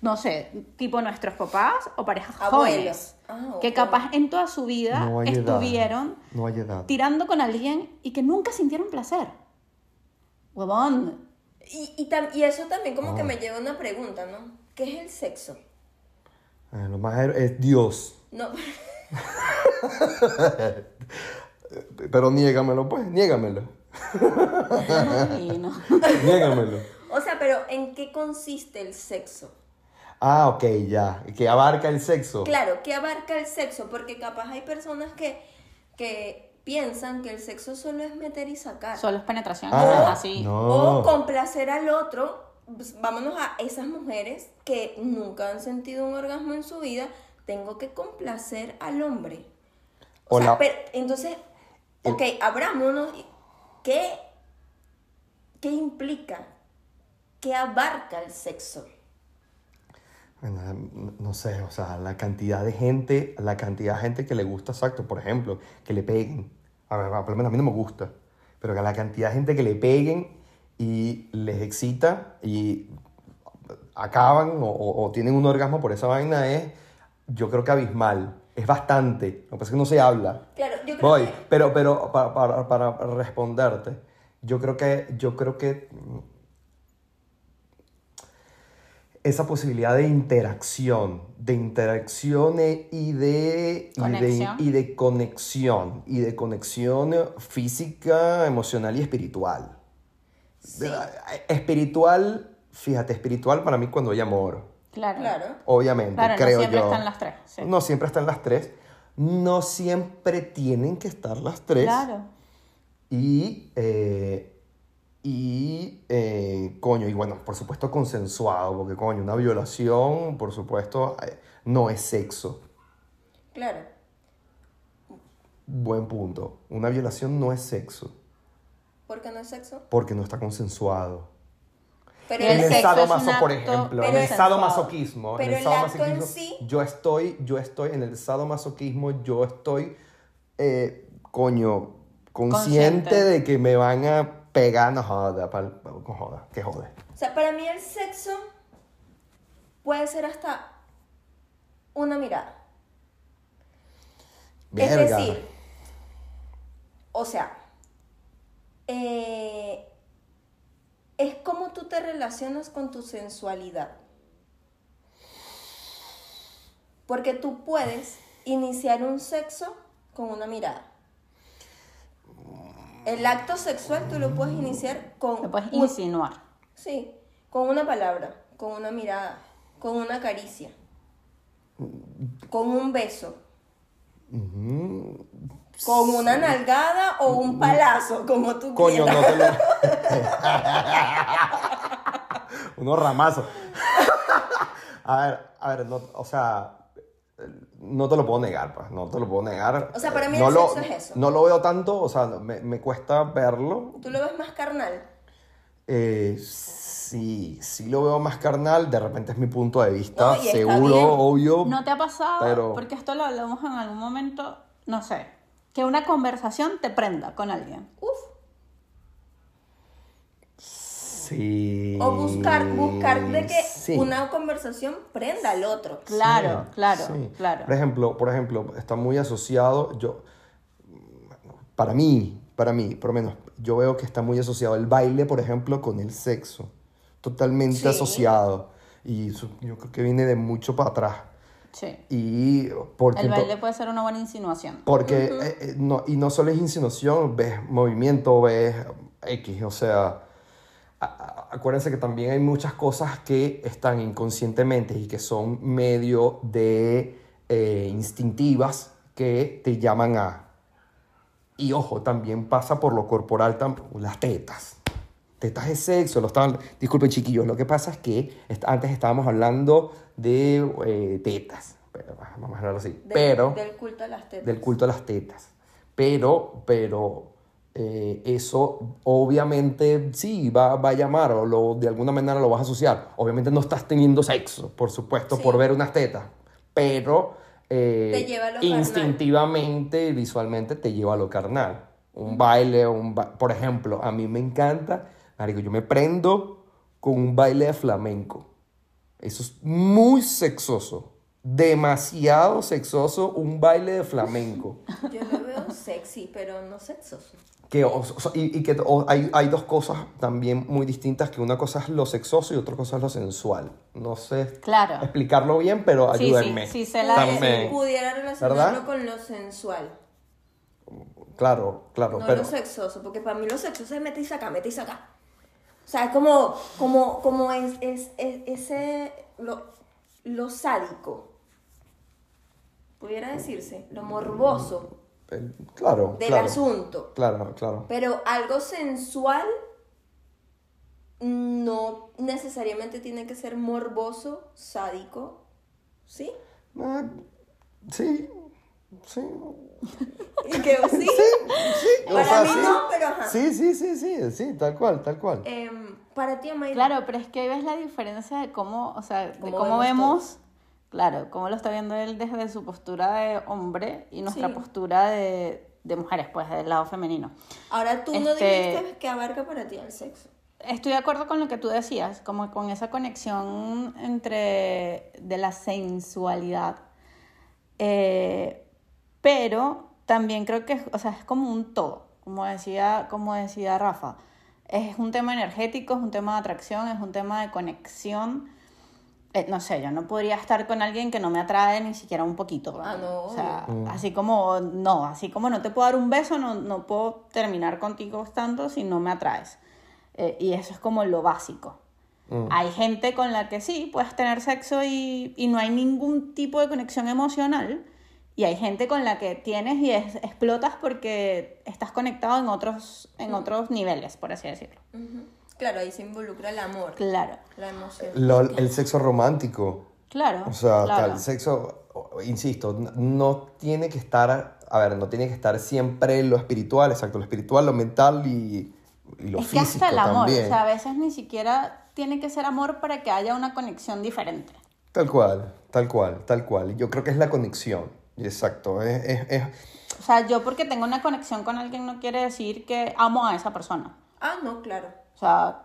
[SPEAKER 1] no sé, tipo nuestros papás o parejas
[SPEAKER 2] Abuelos.
[SPEAKER 1] jóvenes,
[SPEAKER 2] Ah,
[SPEAKER 1] que capaz en toda su vida
[SPEAKER 3] no hay edad.
[SPEAKER 1] estuvieron
[SPEAKER 3] No hay edad.
[SPEAKER 1] tirando con alguien y que nunca sintieron placer. Huevón.
[SPEAKER 2] Y, y, eso también como que
[SPEAKER 3] Ah.
[SPEAKER 2] me lleva a una pregunta, ¿no? ¿Qué es el sexo?
[SPEAKER 3] Eh, lo más es Dios.
[SPEAKER 2] No, (laughs)
[SPEAKER 3] Pero niégamelo, pues, niégamelo.
[SPEAKER 1] No. (laughs)
[SPEAKER 3] niégamelo.
[SPEAKER 2] o sea, pero ¿en qué consiste el sexo?
[SPEAKER 3] Ah, ok, ya. Que abarca el sexo.
[SPEAKER 2] Claro, ¿qué abarca el sexo? Porque capaz hay personas que, que piensan que el sexo solo es meter y sacar.
[SPEAKER 1] Solo es penetración.
[SPEAKER 3] Ah,
[SPEAKER 1] así.
[SPEAKER 3] no.
[SPEAKER 2] O complacer al otro. Pues, Vámonos a esas mujeres que nunca han sentido un orgasmo en su vida. Tengo que complacer al hombre. O
[SPEAKER 3] O
[SPEAKER 2] sea, pero, entonces, ok, abrámonos. ¿Qué, ¿Qué implica? ¿Qué abarca el sexo?
[SPEAKER 3] Bueno, no- no sé, o sea, la cantidad de gente, la cantidad de gente que le gusta, exacto, por ejemplo, que le peguen. A por lo menos a mí no me gusta, pero que la cantidad de gente que le peguen y les excita y acaban o- o tienen un orgasmo por esa vaina es, yo creo que abismal. Es bastante. Lo que pasa es que no se habla.
[SPEAKER 2] Claro, yo creo
[SPEAKER 3] Voy,
[SPEAKER 2] que-
[SPEAKER 3] pero, pero para, para, para responderte, yo creo que, yo creo que esa posibilidad de interacción, de interacción e- y de, y de,
[SPEAKER 1] Conexión.
[SPEAKER 3] y de conexión, y de conexión física, emocional y espiritual.
[SPEAKER 2] Sí.
[SPEAKER 3] Espiritual, fíjate, espiritual para mí cuando hay amor,
[SPEAKER 1] Claro.
[SPEAKER 2] Claro.
[SPEAKER 3] obviamente,
[SPEAKER 1] Claro, no
[SPEAKER 3] creo
[SPEAKER 1] siempre
[SPEAKER 3] yo.
[SPEAKER 1] están las tres, sí.
[SPEAKER 3] No siempre están las tres. No siempre tienen que estar las tres.
[SPEAKER 1] Claro.
[SPEAKER 3] Y, eh, Y, eh, coño, y bueno, por supuesto consensuado, porque, coño, una violación, por supuesto, eh, no es sexo.
[SPEAKER 2] Claro.
[SPEAKER 3] Buen punto. Una violación no es sexo,
[SPEAKER 2] ¿Por qué no es sexo?
[SPEAKER 3] porque no está consensuado.
[SPEAKER 2] Pero
[SPEAKER 1] El
[SPEAKER 3] en el
[SPEAKER 1] un
[SPEAKER 3] sadomaso, por ejemplo, en el sadomasoquismo,
[SPEAKER 2] Pero
[SPEAKER 3] en el
[SPEAKER 2] el acto en
[SPEAKER 3] sadomasoquismo,
[SPEAKER 2] sí-
[SPEAKER 3] yo estoy, yo estoy en el sadomasoquismo, yo estoy, eh, coño, consciente,
[SPEAKER 1] Consciente.
[SPEAKER 3] de que me van a pegar, no joda, pal- joda, que jode.
[SPEAKER 2] O sea, para mí el sexo puede ser hasta una mirada.
[SPEAKER 3] Verga.
[SPEAKER 2] Es decir, o sea, eh, es como tú te relacionas con tu sensualidad. Porque tú puedes iniciar un sexo con una mirada. El acto sexual tú lo puedes iniciar con
[SPEAKER 1] Te puedes
[SPEAKER 2] un-
[SPEAKER 1] insinuar.
[SPEAKER 2] Sí, con una palabra, con una mirada, con una caricia, con un beso, con una nalgada o un palazo, como tú
[SPEAKER 3] Coño,
[SPEAKER 2] quieras.
[SPEAKER 3] no te lo... (laughs) Unos ramazos. a ver, a ver, no, o sea, no te lo puedo negar, pues, no te lo puedo negar.
[SPEAKER 2] O sea, para mí
[SPEAKER 3] no
[SPEAKER 2] el
[SPEAKER 3] lo,
[SPEAKER 2] sexo es eso.
[SPEAKER 3] No lo veo tanto, o sea, me, me cuesta verlo.
[SPEAKER 2] Tú lo ves más carnal.
[SPEAKER 3] Eh, sí, sí lo veo más carnal, de repente es mi punto de vista, seguro, obvio.
[SPEAKER 1] ¿No te ha pasado?
[SPEAKER 3] Pero-
[SPEAKER 1] Porque esto lo hablamos en algún momento, no sé, que una conversación te prenda con alguien.
[SPEAKER 2] Uf.
[SPEAKER 3] Sí.
[SPEAKER 2] O buscar, buscar de que
[SPEAKER 3] sí.
[SPEAKER 2] una conversación prenda al otro.
[SPEAKER 1] Claro,
[SPEAKER 3] Sí,
[SPEAKER 1] claro,
[SPEAKER 3] sí.
[SPEAKER 1] claro.
[SPEAKER 3] Por ejemplo, por ejemplo, está muy asociado, yo, para mí, para mí, por lo menos, yo veo que está muy asociado el baile, por ejemplo, con el sexo. Totalmente
[SPEAKER 2] Sí.
[SPEAKER 3] asociado. Y eso yo creo que viene de mucho para atrás.
[SPEAKER 1] Sí.
[SPEAKER 3] Y porque
[SPEAKER 1] El baile puede ser una buena insinuación.
[SPEAKER 3] porque, eh, eh, no, y no solo es insinuación, ves movimiento, ves X, o sea, acuérdense que también hay muchas cosas que están inconscientemente y que son medio de eh, instintivas que te llaman a... Y ojo, también pasa por lo corporal, las tetas. Tetas es sexo, lo estaban... Disculpen chiquillos, lo que pasa es que antes estábamos hablando de eh, tetas, pero, vamos a hablarlo así.
[SPEAKER 2] Del,
[SPEAKER 3] pero
[SPEAKER 2] del culto a las tetas.
[SPEAKER 3] del culto a las tetas. Pero, pero eh, eso obviamente sí va, va a llamar o lo, de alguna manera lo vas a asociar. Obviamente no estás teniendo sexo, por supuesto,
[SPEAKER 2] Sí.
[SPEAKER 3] por ver unas tetas, pero eh,
[SPEAKER 2] Te lleva a lo carnal.
[SPEAKER 3] instintivamente, visualmente te lleva a lo carnal. Un baile, un ba- por ejemplo, a mí me encanta, marico, yo me prendo con un baile de flamenco. Eso es muy sexoso. Demasiado sexoso un baile de flamenco. (laughs)
[SPEAKER 2] Yo lo veo sexy, pero no sexoso.
[SPEAKER 3] Que, o- o- y, y que o- hay, hay dos cosas también muy distintas, que una cosa es lo sexoso y otra cosa es lo sensual. No sé
[SPEAKER 1] Claro.
[SPEAKER 3] explicarlo bien, pero ayúdenme.
[SPEAKER 1] sí, sí, se la-
[SPEAKER 3] También.
[SPEAKER 2] Pudiera relacionarlo
[SPEAKER 3] ¿Verdad?
[SPEAKER 2] con lo sensual.
[SPEAKER 3] Claro, claro,
[SPEAKER 2] No
[SPEAKER 3] pero...
[SPEAKER 2] lo sexoso, porque para mí lo sexoso es meter y sacar, meter y sacar. O sea, es como, como, como es, es, es- ese, lo, lo sádico, pudiera decirse, lo morboso
[SPEAKER 3] eh, claro,
[SPEAKER 2] del
[SPEAKER 3] claro,
[SPEAKER 2] asunto.
[SPEAKER 3] Claro, claro.
[SPEAKER 2] Pero algo sensual no necesariamente tiene que ser morboso, sádico, ¿sí?
[SPEAKER 3] Ah, sí, sí.
[SPEAKER 2] Y que sí.
[SPEAKER 3] Sí, o
[SPEAKER 2] Para
[SPEAKER 3] sea,
[SPEAKER 2] mí
[SPEAKER 3] sí.
[SPEAKER 2] no, pero ajá.
[SPEAKER 3] Sí, sí, sí, sí, sí, tal cual, tal cual.
[SPEAKER 2] Em, para ti, Amayra.
[SPEAKER 1] Claro, pero es que ahí ves la diferencia de cómo, o sea, de
[SPEAKER 2] Cómo
[SPEAKER 1] cómo,
[SPEAKER 2] vemos
[SPEAKER 1] vemos, claro, cómo lo está viendo él desde su postura de hombre y nuestra
[SPEAKER 2] Sí.
[SPEAKER 1] postura de, de mujeres, pues, del lado femenino.
[SPEAKER 2] Ahora tú no
[SPEAKER 1] Este-
[SPEAKER 2] dijiste que abarca para ti el sexo.
[SPEAKER 1] Estoy de acuerdo con lo que tú decías, como con esa conexión entre de la sensualidad. Eh, pero también creo que, o sea, es como un todo, como decía, como decía Rafa. Es un tema energético, es un tema de atracción, es un tema de conexión. Eh, no sé, yo no podría estar con alguien que no me atrae ni siquiera un poquito.
[SPEAKER 2] Ah, no,
[SPEAKER 1] O sea,
[SPEAKER 3] obvio.
[SPEAKER 1] así como, no, así como no te puedo dar un beso, no, no puedo terminar contigo estando si no me atraes. Eh, y eso es como lo básico.
[SPEAKER 3] Mm.
[SPEAKER 1] Hay gente con la que sí, puedes tener sexo y, y no hay ningún tipo de conexión emocional. Y hay gente con la que tienes y es- explotas porque estás conectado en otros, en otros niveles, por así decirlo.
[SPEAKER 2] Claro, ahí se involucra el amor,
[SPEAKER 1] Claro,
[SPEAKER 2] la emoción.
[SPEAKER 3] Lo- el sexo romántico.
[SPEAKER 1] claro.
[SPEAKER 3] O sea,
[SPEAKER 1] claro.
[SPEAKER 3] tal sexo, insisto, no tiene que estar, a ver, no tiene que estar siempre lo espiritual, exacto, lo espiritual, lo mental y, y lo
[SPEAKER 1] es que
[SPEAKER 3] físico
[SPEAKER 1] hasta el amor,
[SPEAKER 3] también.
[SPEAKER 1] o sea, a veces ni siquiera tiene que ser amor para que haya una conexión diferente.
[SPEAKER 3] Tal cual, tal cual, tal cual. Yo creo que es la conexión, exacto. Es, es- es-
[SPEAKER 1] O sea, yo porque tengo una conexión con alguien no quiere decir que amo a esa persona.
[SPEAKER 2] Ah, no, claro.
[SPEAKER 1] O sea,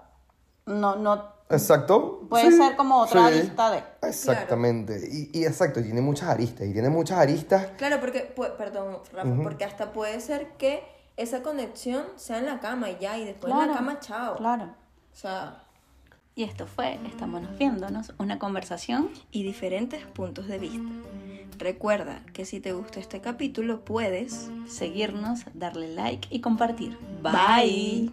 [SPEAKER 1] no, no
[SPEAKER 3] exacto.
[SPEAKER 1] puede
[SPEAKER 3] sí,
[SPEAKER 1] ser como otra
[SPEAKER 3] sí.
[SPEAKER 1] lista de...
[SPEAKER 3] Exactamente. Y, y exacto, tiene muchas aristas. Y tiene muchas aristas.
[SPEAKER 2] Claro, porque, perdón, Rafa, porque hasta puede ser que esa conexión sea en la cama y ya, y después en la
[SPEAKER 1] Claro,
[SPEAKER 2] cama, chao.
[SPEAKER 1] Claro.
[SPEAKER 2] O sea,
[SPEAKER 1] Y esto fue Estamos viéndonos, una conversación
[SPEAKER 2] y diferentes puntos de vista. Recuerda que si te gustó este capítulo, puedes
[SPEAKER 1] seguirnos, darle like y compartir.
[SPEAKER 2] Bye.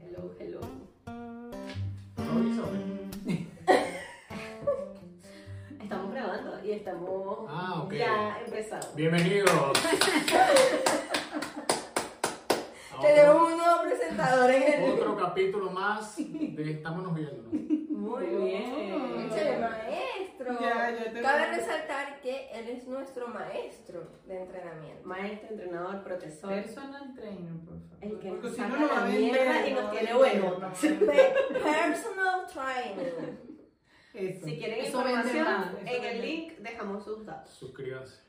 [SPEAKER 4] Hello, hello. (laughs) Estamos grabando y estamos
[SPEAKER 5] Ah,
[SPEAKER 4] ya empezando.
[SPEAKER 5] Bienvenidos. (laughs)
[SPEAKER 2] Tenemos un nuevo presentador en el...
[SPEAKER 5] otro capítulo más de Estamos viendo.
[SPEAKER 4] Muy bien.
[SPEAKER 2] Échale, maestro.
[SPEAKER 6] Ya, ya te
[SPEAKER 2] Cabe resaltar que él es nuestro maestro de entrenamiento.
[SPEAKER 4] Maestro, entrenador, profesor.
[SPEAKER 6] Personal trainer, por favor.
[SPEAKER 4] El que
[SPEAKER 6] Porque
[SPEAKER 4] nos
[SPEAKER 6] si
[SPEAKER 4] saca
[SPEAKER 6] no
[SPEAKER 4] la
[SPEAKER 6] vender,
[SPEAKER 4] mierda y
[SPEAKER 6] no
[SPEAKER 4] nos tiene bueno.
[SPEAKER 6] no (laughs)
[SPEAKER 2] Personal trainer.
[SPEAKER 6] Eso.
[SPEAKER 4] Si quieren
[SPEAKER 6] Eso
[SPEAKER 4] información, en el link dejamos sus datos.
[SPEAKER 5] Suscríbanse.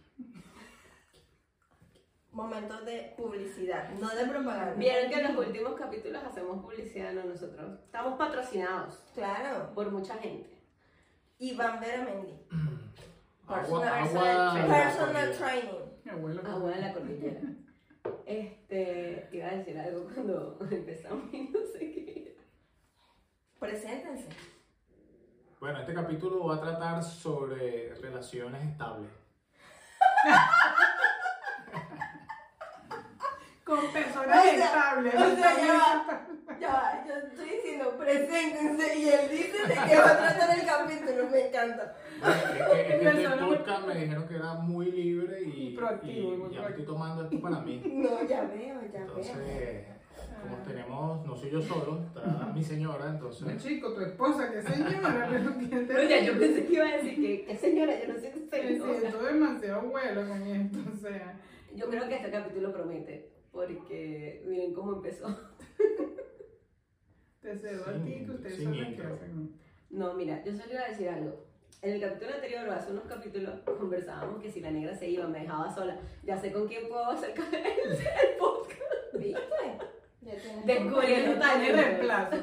[SPEAKER 2] Momentos de publicidad, no de propaganda.
[SPEAKER 4] Vieron que en los últimos capítulos hacemos publicidad, no nosotros. Estamos patrocinados
[SPEAKER 2] Claro.
[SPEAKER 4] por mucha gente.
[SPEAKER 2] Iván Veramendi. (clears throat)
[SPEAKER 5] Agua,
[SPEAKER 2] Personal,
[SPEAKER 5] agua.
[SPEAKER 2] personal training.
[SPEAKER 6] Mi.
[SPEAKER 4] Agua de la cordillera. Este, te iba a decir algo cuando (laughs) empezamos y no sé qué.
[SPEAKER 2] Preséntense.
[SPEAKER 5] Bueno, este capítulo va a tratar sobre relaciones estables. (laughs)
[SPEAKER 6] Con personas
[SPEAKER 2] O sea,
[SPEAKER 6] estables.
[SPEAKER 2] o sea, ya va. (laughs) Ya va, yo estoy diciendo preséntense y él dice de qué va a tratar el capítulo, me encanta.
[SPEAKER 5] Bueno, es que, es que (laughs) este
[SPEAKER 6] Persona-
[SPEAKER 5] podcast me dijeron que era muy libre y,
[SPEAKER 6] Y proactivo,
[SPEAKER 5] y
[SPEAKER 6] muy
[SPEAKER 5] ya me estoy
[SPEAKER 6] proactivo.
[SPEAKER 5] tomando esto para mí. (laughs)
[SPEAKER 2] No, ya veo, ya veo.
[SPEAKER 5] Entonces, como tenemos, no soy yo solo, está mi señora,
[SPEAKER 6] No,
[SPEAKER 5] entonces.
[SPEAKER 6] chico, tu esposa, que señora, pero
[SPEAKER 4] ya yo pensé que iba a decir que, que señora, yo no sé qué
[SPEAKER 6] Me
[SPEAKER 4] señora.
[SPEAKER 6] siento demasiado abuelo con esto, o sea.
[SPEAKER 4] Yo creo que este capítulo promete, porque miren cómo empezó.
[SPEAKER 6] Te cedo a
[SPEAKER 5] Sin-
[SPEAKER 6] ti que ustedes son los que hacen.
[SPEAKER 4] No, mira, yo solo iba a decir algo. En el capítulo anterior, o hace unos capítulos, conversábamos que si la negra se iba, me dejaba sola. Ya sé con quién puedo acercar el, (laughs) el podcast.
[SPEAKER 2] ¿Viste?
[SPEAKER 4] Descubriendo
[SPEAKER 6] Tiene reemplazo,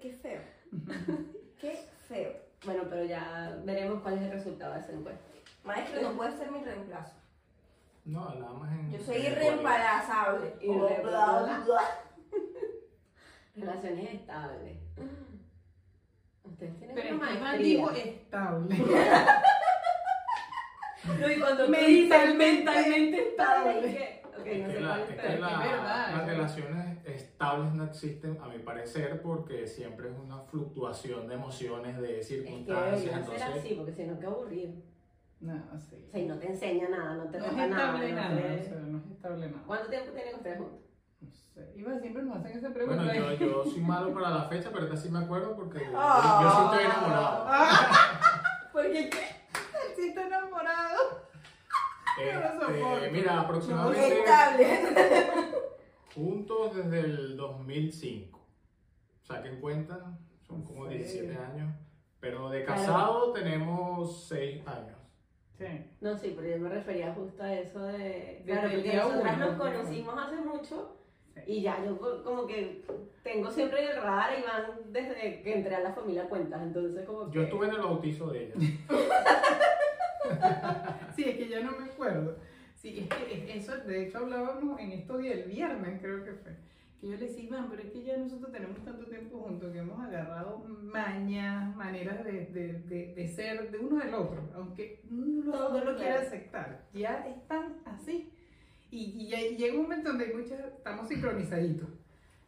[SPEAKER 2] qué feo. (laughs) Qué feo.
[SPEAKER 4] Bueno, pero ya veremos cuál es el resultado de esa encuesta.
[SPEAKER 2] Maestro, no puede ser mi reemplazo.
[SPEAKER 5] No, nada más en.
[SPEAKER 2] Yo soy irreemplazable.
[SPEAKER 4] Irreemplazable. (laughs) Relaciones estables. Ustedes tienen
[SPEAKER 6] Pero
[SPEAKER 4] una maestría.
[SPEAKER 6] estable. (laughs)
[SPEAKER 4] No, y cuando tú
[SPEAKER 6] Mentalmente
[SPEAKER 4] mentalmente estable.
[SPEAKER 5] Es
[SPEAKER 4] no
[SPEAKER 5] que, la- es la-
[SPEAKER 6] verdad,
[SPEAKER 5] las
[SPEAKER 6] es
[SPEAKER 5] relaciones estables no existen, a mi parecer, porque siempre es una fluctuación de emociones, de
[SPEAKER 4] Es que
[SPEAKER 5] circunstancias.
[SPEAKER 4] debería ser
[SPEAKER 5] entonces,
[SPEAKER 4] así, porque si no, qué aburrido.
[SPEAKER 6] No, sí.
[SPEAKER 4] O sea, y no te enseña nada, no te
[SPEAKER 6] No
[SPEAKER 4] nada. no
[SPEAKER 6] nada,
[SPEAKER 4] te-
[SPEAKER 6] o sea, no es estable nada.
[SPEAKER 4] ¿Cuánto tiempo tienen ustedes juntos?
[SPEAKER 6] No sé. Iba, siempre nos hacen esa pregunta.
[SPEAKER 5] bueno, yo, yo soy malo para la fecha, pero esta sí me acuerdo porque yo,
[SPEAKER 2] Ah.
[SPEAKER 5] yo sí estoy enamorado. (laughs)
[SPEAKER 2] Porque qué
[SPEAKER 6] Sí está enamorado. (laughs)
[SPEAKER 5] Este, mira, aproximadamente (laughs) juntos desde el 2005. Saquen cuenta, son como
[SPEAKER 6] Sí.
[SPEAKER 5] 17 años. Pero de casado tenemos 6 años.
[SPEAKER 6] Sí.
[SPEAKER 4] No, sí, pero yo me refería justo a eso de... Claro, porque nosotras
[SPEAKER 6] uno,
[SPEAKER 4] nos
[SPEAKER 6] ¿no?
[SPEAKER 4] conocimos hace mucho
[SPEAKER 6] Sí.
[SPEAKER 4] y ya yo co- como que tengo siempre en el radar a Iván desde que entré a la familia Cuentas, entonces como que...
[SPEAKER 5] Yo estuve en el bautizo de ella. (laughs)
[SPEAKER 6] Sí, es que ya no me acuerdo. Sí, es que es- eso, de hecho hablábamos en estos días, el viernes creo que fue, que yo le decía, Iván, pero es que ya nosotros tenemos tanto tiempo juntos que hemos agarrado mañas, maneras de, de, de, de ser de uno del otro, aunque uno
[SPEAKER 2] Todo
[SPEAKER 6] no lo quiera
[SPEAKER 2] claro.
[SPEAKER 6] aceptar, ya están así. Y, y ya llega un momento donde muchas, estamos sincronizaditos.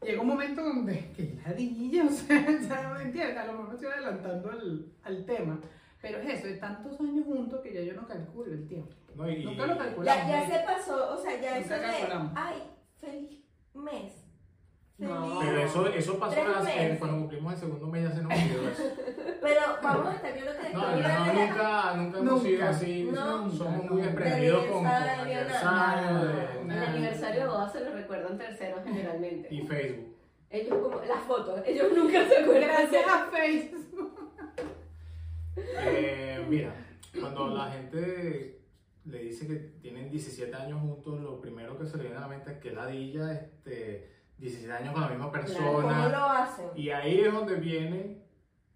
[SPEAKER 6] llega un momento donde, que ladilla, (laughs) o sea, ya me entiendes, a lo mejor me estoy adelantando al, al tema, pero es eso, de tantos años juntos que ya yo no calculo el tiempo.
[SPEAKER 5] No, y,
[SPEAKER 6] Nunca lo calculamos.
[SPEAKER 2] Ya, ya se pasó, o sea, ya eso de, ay, feliz mes.
[SPEAKER 6] No.
[SPEAKER 5] Pero eso, eso pasó
[SPEAKER 2] Tres
[SPEAKER 5] en la- en-
[SPEAKER 2] meses.
[SPEAKER 5] cuando cumplimos el segundo mes, ya se nos olvidó eso. (laughs)
[SPEAKER 2] Pero vamos a estar claros que
[SPEAKER 5] No, no,
[SPEAKER 2] de-
[SPEAKER 5] nunca, nunca hemos sido así.
[SPEAKER 2] No.
[SPEAKER 5] Somos muy
[SPEAKER 6] no.
[SPEAKER 5] desprendidos con, con
[SPEAKER 2] Aniversario,
[SPEAKER 5] de-
[SPEAKER 4] El aniversario de boda se lo recuerdan terceros generalmente.
[SPEAKER 5] y Facebook.
[SPEAKER 4] Ellos como las fotos, ellos nunca se acuerdan.
[SPEAKER 6] Gracias a Facebook.
[SPEAKER 5] Eh, mira, cuando la gente le dice que tienen 17 años juntos, lo primero que se le viene a la mente es que ladilla, este, 17 años con la misma persona.
[SPEAKER 2] ¿Cómo lo hacen?
[SPEAKER 5] Y ahí es donde viene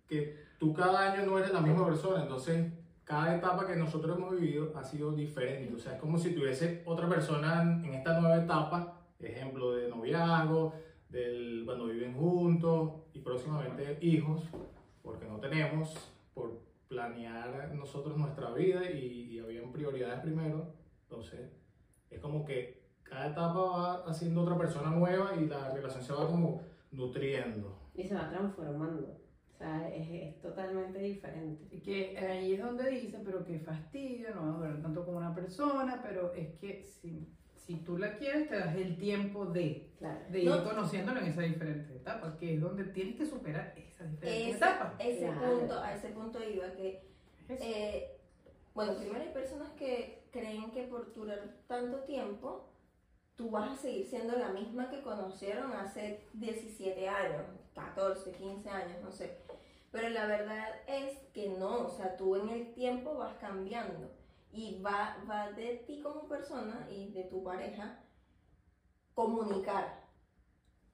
[SPEAKER 5] que tú cada año no eres la misma persona, entonces cada etapa que nosotros hemos vivido ha sido diferente. O sea, es como si tuviese otra persona en esta nueva etapa, ejemplo de noviazgo, del, cuando viven juntos y próximamente hijos, porque no tenemos, por planear nosotros nuestra vida y, y habían prioridades primero. Entonces, es como que cada etapa va haciendo otra persona nueva y la relación se va como nutriendo.
[SPEAKER 4] Y se va transformando. O sea, es, es totalmente diferente.
[SPEAKER 6] Y que ahí es donde dice, pero qué fastidio, no va a durar tanto como una persona, pero es que si, si tú la quieres, te das el tiempo de,
[SPEAKER 4] Claro.
[SPEAKER 6] de ir
[SPEAKER 2] No.
[SPEAKER 6] conociéndolo en esas diferentes etapas, que es donde tienes que superar esas diferentes
[SPEAKER 2] Esa-
[SPEAKER 6] etapas.
[SPEAKER 2] ese
[SPEAKER 4] Claro.
[SPEAKER 2] punto, a ese punto iba que, eh, bueno, primero hay personas que creen que por durar tanto tiempo, tú vas a seguir siendo la misma que conocieron hace 17 años, 14, 15 años, no sé. Pero la verdad es que no, o sea, tú en el tiempo vas cambiando y va, va de ti como persona y de tu pareja comunicar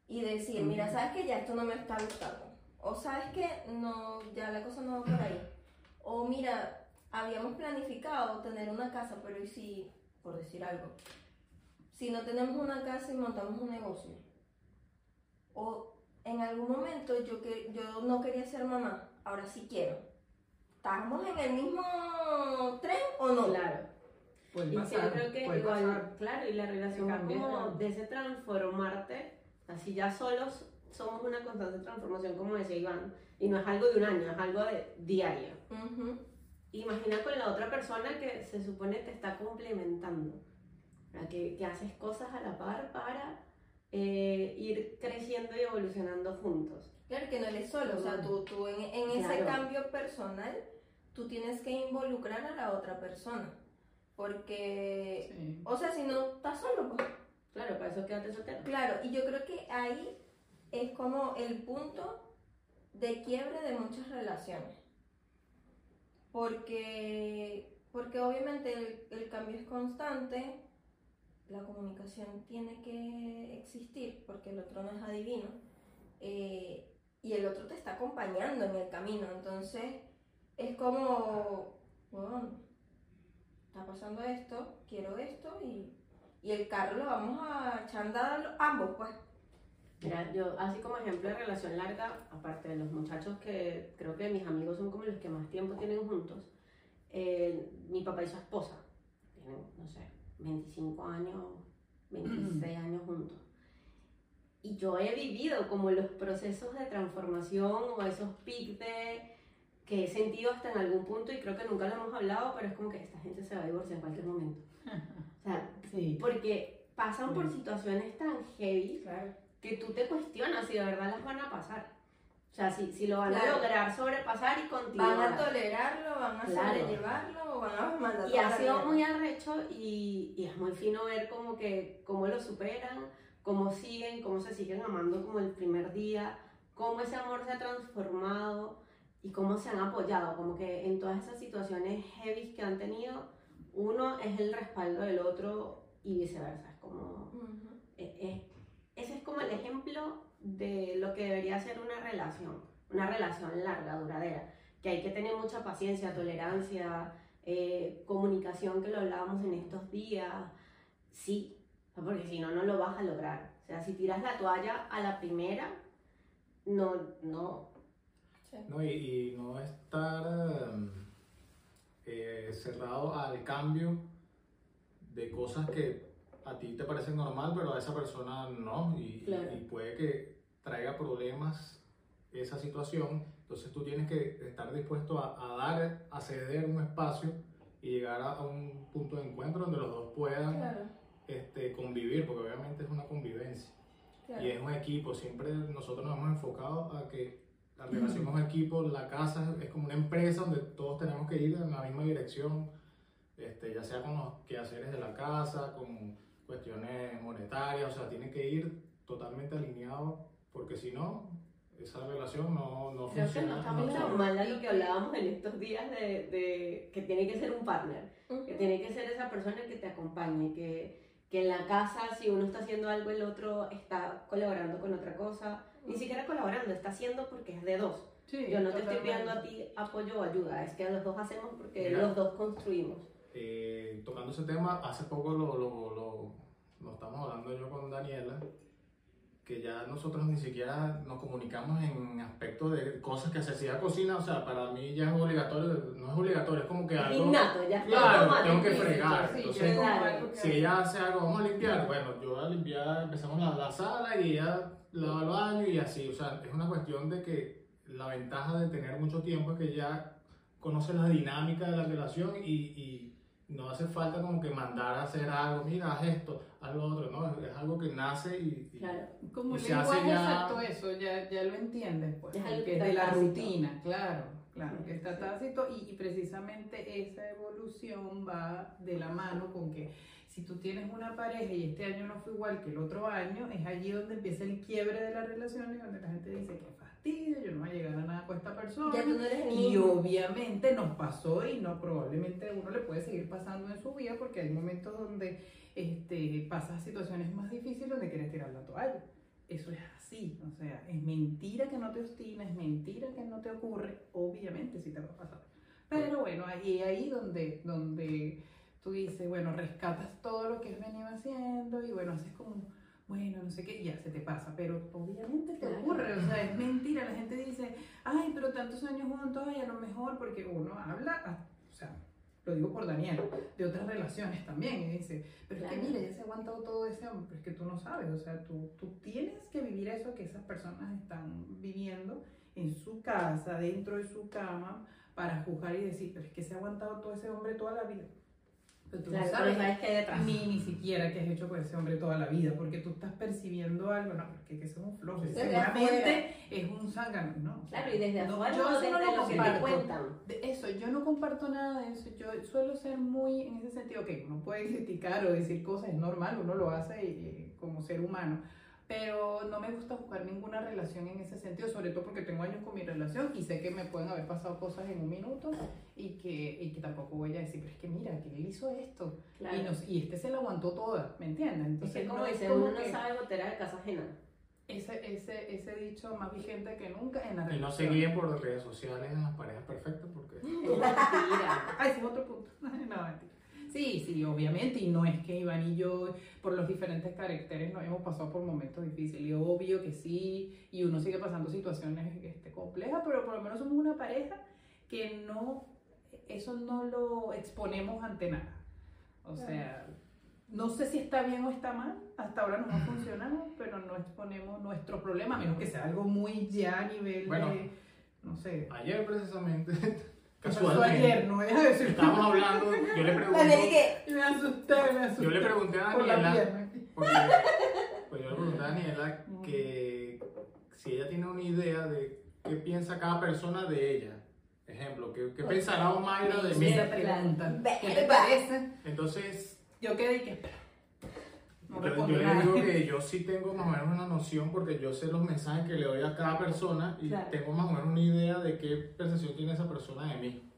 [SPEAKER 2] y decir, mira, sabes que ya esto no me está gustando. O sabes que no, ya la cosa no va por ahí. O mira, habíamos planificado tener una casa, pero ¿y si, por decir algo, si no tenemos una casa y montamos un negocio? O en algún momento yo, que, yo no quería ser mamá, ahora sí quiero. ¿Estamos en el mismo tren o no?
[SPEAKER 4] Claro.
[SPEAKER 6] Puede
[SPEAKER 4] Y
[SPEAKER 6] pasar,
[SPEAKER 4] yo creo que igual,
[SPEAKER 6] pasar.
[SPEAKER 4] claro, y la relación va
[SPEAKER 6] cambias,
[SPEAKER 4] como de ese transformarte, así ya solos somos una constante transformación, como decía Iván, y no es algo de un año, es algo de diario.
[SPEAKER 2] Ujú.
[SPEAKER 4] Imagina con la otra persona que se supone te está complementando. Que, que haces cosas a la par para eh, ir creciendo y evolucionando juntos.
[SPEAKER 2] Claro que no eres solo, o sea, tú, tú en, en ese
[SPEAKER 4] Claro.
[SPEAKER 2] cambio personal, tú tienes que involucrar a la otra persona. Porque,
[SPEAKER 6] Sí.
[SPEAKER 2] o sea, si no estás solo, pues.
[SPEAKER 4] Claro, para eso quédate soltero.
[SPEAKER 2] Claro, y yo creo que ahí es como el punto de quiebre de muchas relaciones. Porque, porque obviamente el, el cambio es constante, la comunicación tiene que existir, porque el otro no es adivino, eh, y el otro te está acompañando en el camino. Entonces, es como, bueno, está pasando esto, quiero esto, y, y el carro lo vamos a echar a andar ambos, pues.
[SPEAKER 4] Mira, yo así como ejemplo de relación larga, aparte de los muchachos que creo que mis amigos son como los que más tiempo tienen juntos, eh, mi papá y su esposa tienen, no sé, 25 años, 26 años juntos. Y yo he vivido como los procesos de transformación o esos pics de que he sentido hasta en algún punto y creo que nunca lo hemos hablado, pero es como que esta gente se va a divorciar en cualquier momento. O sea, (laughs)
[SPEAKER 6] Sí.
[SPEAKER 4] porque pasan por situaciones tan heavy
[SPEAKER 2] Claro.
[SPEAKER 4] que tú te cuestionas si de verdad las van a pasar. O sea, si, si lo van
[SPEAKER 2] Claro.
[SPEAKER 4] a lograr sobrepasar y
[SPEAKER 2] Van a
[SPEAKER 4] continuar.
[SPEAKER 2] tolerarlo, van a
[SPEAKER 4] Claro.
[SPEAKER 2] sobrellevarlo o van a mandar
[SPEAKER 4] Y ha sido muy arrecho y, y es muy fino ver como que cómo lo superan, cómo siguen, cómo se siguen amando como el primer día, cómo ese amor se ha transformado y cómo se han apoyado, como que en todas esas situaciones heavy que han tenido, uno es el respaldo del otro y viceversa, es como
[SPEAKER 2] Ujú.
[SPEAKER 4] Eh, eh, ese es como el ejemplo de lo que debería ser una relación, una relación larga, duradera, que hay que tener mucha paciencia, tolerancia, eh, comunicación, que lo hablábamos en estos días, sí, porque si no, no lo vas a lograr. O sea, si tiras la toalla a la primera, no, no,
[SPEAKER 5] No, y, y no estar eh, cerrado al cambio de cosas que a ti te parece normal, pero a esa persona no, y,
[SPEAKER 4] Claro.
[SPEAKER 5] y puede que traiga problemas esa situación, entonces tú tienes que estar dispuesto a, a dar, a ceder un espacio y llegar a, a un punto de encuentro donde los dos puedan
[SPEAKER 2] Claro,
[SPEAKER 5] este, convivir, porque obviamente es una convivencia.
[SPEAKER 2] claro.
[SPEAKER 5] Y es un equipo, siempre nosotros nos hemos enfocado a que la relación es un equipo, la casa es como una empresa donde todos tenemos que ir en la misma dirección, este, ya sea con los quehaceres de la casa, con cuestiones monetarias, o sea, tiene que ir totalmente alineado, porque si no, esa relación no, no
[SPEAKER 4] Creo que
[SPEAKER 5] funciona.
[SPEAKER 4] no estamos
[SPEAKER 5] no-
[SPEAKER 4] tan mal a lo que hablábamos en estos días de, de que tiene que ser un partner, que tiene que ser esa persona que te acompañe, que, que en la casa si uno está haciendo algo el otro está colaborando con otra cosa, ni siquiera colaborando, está haciendo porque es de dos.
[SPEAKER 6] Sí,
[SPEAKER 4] Yo no te estoy
[SPEAKER 6] totalmente.
[SPEAKER 4] pidiendo a ti apoyo o ayuda, es que los dos hacemos porque
[SPEAKER 5] Mira.
[SPEAKER 4] los dos construimos.
[SPEAKER 5] Eh, tocando ese tema, hace poco lo, lo, lo, lo estamos hablando yo con Daniela, que ya nosotros ni siquiera nos comunicamos en aspectos de cosas que se hacía cocina, o sea, para mí ya es obligatorio, no es obligatorio, es como que algo...
[SPEAKER 4] innato, ya
[SPEAKER 5] Claro, tengo que fregar,
[SPEAKER 6] sí,
[SPEAKER 5] entonces,
[SPEAKER 4] Claro.
[SPEAKER 5] Si ella hace algo, vamos a limpiar, bueno, yo voy a limpiar, empezamos la, la sala y ella lava el baño y así, o sea, es una cuestión de que la ventaja de tener mucho tiempo es que ya conoce la dinámica de la relación y, y no hace falta como que mandar a hacer algo, mira, haz esto, haz lo otro, no, es, algo que nace y, y-
[SPEAKER 4] Claro.
[SPEAKER 6] Como
[SPEAKER 5] Y
[SPEAKER 6] el
[SPEAKER 5] se hace
[SPEAKER 6] lenguaje
[SPEAKER 5] ya-
[SPEAKER 6] exacto eso, ya, ya lo entiendes, pues,
[SPEAKER 4] Es algo
[SPEAKER 6] que es de la
[SPEAKER 4] tácito.
[SPEAKER 6] rutina, claro, claro,
[SPEAKER 4] Sí,
[SPEAKER 6] que está
[SPEAKER 4] sí.
[SPEAKER 6] tácito y, y precisamente esa evolución va de la mano con que si tú tienes una pareja y este año no fue igual que el otro año, es allí donde empieza el quiebre de la relación y donde la gente dice que fastidio, yo no voy a llegar a nada con esta persona.
[SPEAKER 2] Ya tú no eres
[SPEAKER 6] Y
[SPEAKER 2] mismo.
[SPEAKER 6] obviamente nos pasó y no probablemente a uno le puede seguir pasando en su vida porque hay momentos donde este, pasas situaciones más difíciles donde quieres tirar la toalla. Eso es así, o sea, es mentira que no te obstina, es mentira que no te ocurre, obviamente sí te va a pasar. Pero bueno, ahí ahí donde, donde tú dices, bueno, rescatas todo lo que has venido haciendo y bueno, haces como, bueno, no sé qué, y ya se te pasa, pero obviamente te
[SPEAKER 4] Claro.
[SPEAKER 6] ocurre, o sea, es mentira, la gente dice, ay, pero tantos años juntos, ay, a lo mejor, porque uno habla, ah, o sea, lo digo por Daniel, de otras relaciones también, y dice, pero es que mira, ya se ha aguantado todo ese hombre, pero es que tú no sabes, o sea, tú, tú tienes que vivir eso que esas personas están viviendo en su casa, dentro de su cama, para juzgar y decir, pero es que se ha aguantado todo ese hombre toda la vida. Pero tú
[SPEAKER 4] Claro,
[SPEAKER 6] no sabes
[SPEAKER 4] sabes qué hay detrás.
[SPEAKER 6] ni, ni siquiera que has hecho con ese hombre toda la vida, porque tú estás percibiendo algo, no, porque que es un flojo, seguramente es un zángano, no.
[SPEAKER 4] Claro, y desde
[SPEAKER 6] No,
[SPEAKER 4] afuera
[SPEAKER 6] yo eso
[SPEAKER 4] desde
[SPEAKER 6] no lo comparto. eso, yo no comparto nada de eso, yo suelo ser muy en ese sentido, que uno puede criticar o decir cosas, es normal, uno lo hace eh, como ser humano, pero no me gusta buscar ninguna relación en ese sentido, sobre todo porque tengo años con mi relación y sé que me pueden haber pasado cosas en un minuto y que, y que tampoco voy a decir, pero es que mira, que él hizo esto
[SPEAKER 4] Claro.
[SPEAKER 6] y, nos- y este se la aguantó toda, ¿me entiendes?
[SPEAKER 4] Es
[SPEAKER 6] Entonces,
[SPEAKER 4] que como
[SPEAKER 6] no es
[SPEAKER 4] dice,
[SPEAKER 6] como
[SPEAKER 4] uno no
[SPEAKER 6] que
[SPEAKER 4] sabe gotera de casa ajena.
[SPEAKER 6] ese, ese, ese dicho más vigente que nunca en las
[SPEAKER 5] y no se guíen por redes sociales en las parejas perfectas porque... (laughs)
[SPEAKER 4] Es mentira.
[SPEAKER 6] Ah, ese es otro punto. (laughs) No, mentira. Sí, sí, obviamente, y no es que Iván y yo, por los diferentes caracteres, no hemos pasado por momentos difíciles, y obvio que sí, y uno sigue pasando situaciones este, complejas, pero por lo menos somos una pareja que no, eso no lo exponemos ante nada. O sea, no sé si está bien o está mal, hasta ahora nos ha funcionado, (laughs) pero no exponemos nuestro problema, a menos que sea algo muy ya a nivel
[SPEAKER 5] Bueno.
[SPEAKER 6] de, no sé,
[SPEAKER 5] Ayer precisamente, (laughs)
[SPEAKER 6] ¿qué pasó
[SPEAKER 5] casualmente,
[SPEAKER 6] ayer? No voy a decir
[SPEAKER 5] estábamos hablando, yo le (laughs) pregunto...
[SPEAKER 2] Daniel, ¿y qué?
[SPEAKER 6] Me asusté, me asusté.
[SPEAKER 5] Yo le pregunté a
[SPEAKER 6] por la
[SPEAKER 5] Daniela, porque, pues yo le pregunté a Daniela que si ella tiene una idea de qué piensa cada persona de ella. Ejemplo, ¿qué, qué pensará Omaira de mí?
[SPEAKER 6] Esa pregunta. ¿Qué te parece?
[SPEAKER 5] Entonces,
[SPEAKER 6] Yo quedé y que. No
[SPEAKER 5] yo, le digo que yo sí tengo más o menos una noción porque yo sé los mensajes que le doy a cada persona y
[SPEAKER 4] Claro.
[SPEAKER 5] tengo más o menos una idea de qué percepción tiene esa persona de mí.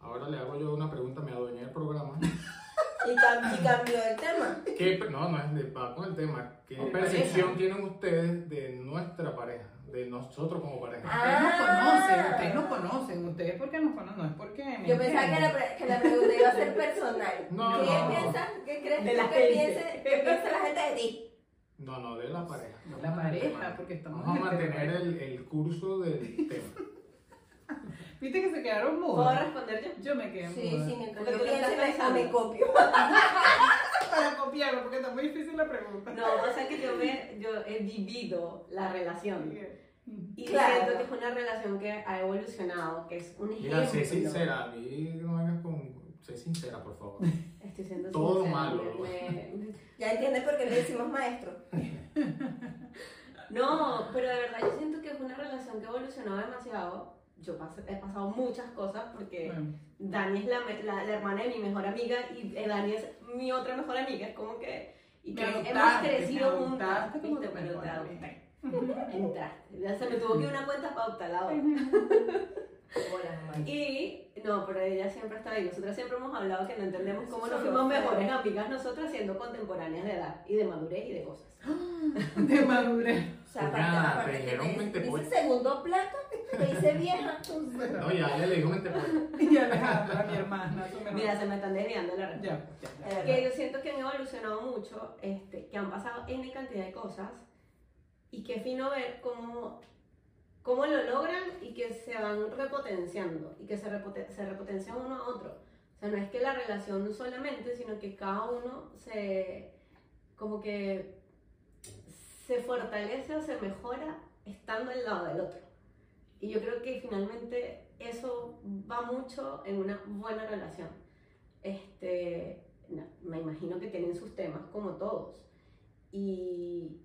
[SPEAKER 5] Ahora le hago yo una pregunta, me adueñé del programa.
[SPEAKER 2] Y, cam- y cambió el tema.
[SPEAKER 5] ¿Qué, no, no es de, va con el tema. ¿Qué percepción
[SPEAKER 6] pareja.
[SPEAKER 5] tienen ustedes de nuestra pareja? De nosotros como pareja.
[SPEAKER 6] Ustedes nos
[SPEAKER 2] Ah.
[SPEAKER 6] conocen, ustedes nos conocen, ustedes porque nos conocen, no es porque me
[SPEAKER 2] Yo pensaba que la, pre- que la pregunta iba a ser personal.
[SPEAKER 5] No,
[SPEAKER 2] ¿Qué
[SPEAKER 5] no.
[SPEAKER 2] piensas? ¿Qué crees
[SPEAKER 4] De
[SPEAKER 2] tú
[SPEAKER 4] la
[SPEAKER 2] que
[SPEAKER 4] gente.
[SPEAKER 2] piense, que piensa la gente de ti?
[SPEAKER 5] No, no, de la pareja.
[SPEAKER 6] La pareja, porque estamos
[SPEAKER 5] Vamos a
[SPEAKER 6] en el
[SPEAKER 5] mantener
[SPEAKER 6] tema.
[SPEAKER 5] el, el curso del tema. (laughs)
[SPEAKER 6] Viste que se quedaron
[SPEAKER 4] ¿Puedo
[SPEAKER 6] mudos.
[SPEAKER 4] responder yo?
[SPEAKER 6] Yo me quedé
[SPEAKER 2] Sí,
[SPEAKER 6] muda.
[SPEAKER 2] sí, mientras
[SPEAKER 4] Porque
[SPEAKER 2] yo pienso
[SPEAKER 4] estás
[SPEAKER 2] me, copio. (laughs)
[SPEAKER 6] Para copiarlo, porque está muy difícil la pregunta.
[SPEAKER 4] No, o sea que yo, me, yo he vivido la relación. Y
[SPEAKER 2] Claro.
[SPEAKER 4] siento que es una relación que ha evolucionado, que es un ejemplo.
[SPEAKER 5] Mira, sé sincera, a mí no vengas con. Sé sincera, por favor.
[SPEAKER 4] Estoy siendo
[SPEAKER 5] Todo
[SPEAKER 4] sincera,
[SPEAKER 5] malo.
[SPEAKER 4] me-
[SPEAKER 2] Ya entiendes por qué le decimos maestro. (laughs)
[SPEAKER 4] No, pero de verdad yo siento que es una relación que evolucionó demasiado. Yo pas- he pasado muchas cosas porque
[SPEAKER 6] Bueno,
[SPEAKER 4] Dani es la, la, la hermana de mi mejor amiga y eh, Dani es mi otra mejor amiga. Es como que. Y que hemos crecido
[SPEAKER 6] me
[SPEAKER 4] juntas.
[SPEAKER 6] tu
[SPEAKER 4] Pero te adopté. Entraste. Ya se me tuvo que ir una cuenta para adoptar la otra. Y no, pero ella siempre está ahí. Nosotras siempre hemos hablado que no entendemos cómo nos fuimos mejores amigas nosotras siendo contemporáneas de edad y de madurez y de cosas. (gasps)
[SPEAKER 6] De madurez.
[SPEAKER 2] O sea, aparte,
[SPEAKER 5] Nada,
[SPEAKER 2] aparte
[SPEAKER 5] te
[SPEAKER 2] que
[SPEAKER 5] dijeron
[SPEAKER 2] te
[SPEAKER 5] mente
[SPEAKER 2] dice
[SPEAKER 5] pollo.
[SPEAKER 2] segundo plato, te dice vieja. (laughs)
[SPEAKER 5] No, ya le digo mente pollo.
[SPEAKER 6] Y Alejandra, mi hermana, su mejor.
[SPEAKER 4] Mira, se me están desviando la respuesta.
[SPEAKER 6] Ya, ya, ya.
[SPEAKER 4] Que yo siento que han evolucionado mucho, este, que han pasado N cantidad de cosas y que fino ver cómo, que se van repotenciando y que se, repote- se repotencian uno a otro. O sea, no es que la relación solamente, sino que cada uno se, como que se fortalece o se mejora estando al lado del otro. Y yo creo que finalmente eso va mucho en una buena relación. Este, no, me imagino que tienen sus temas como todos. Y,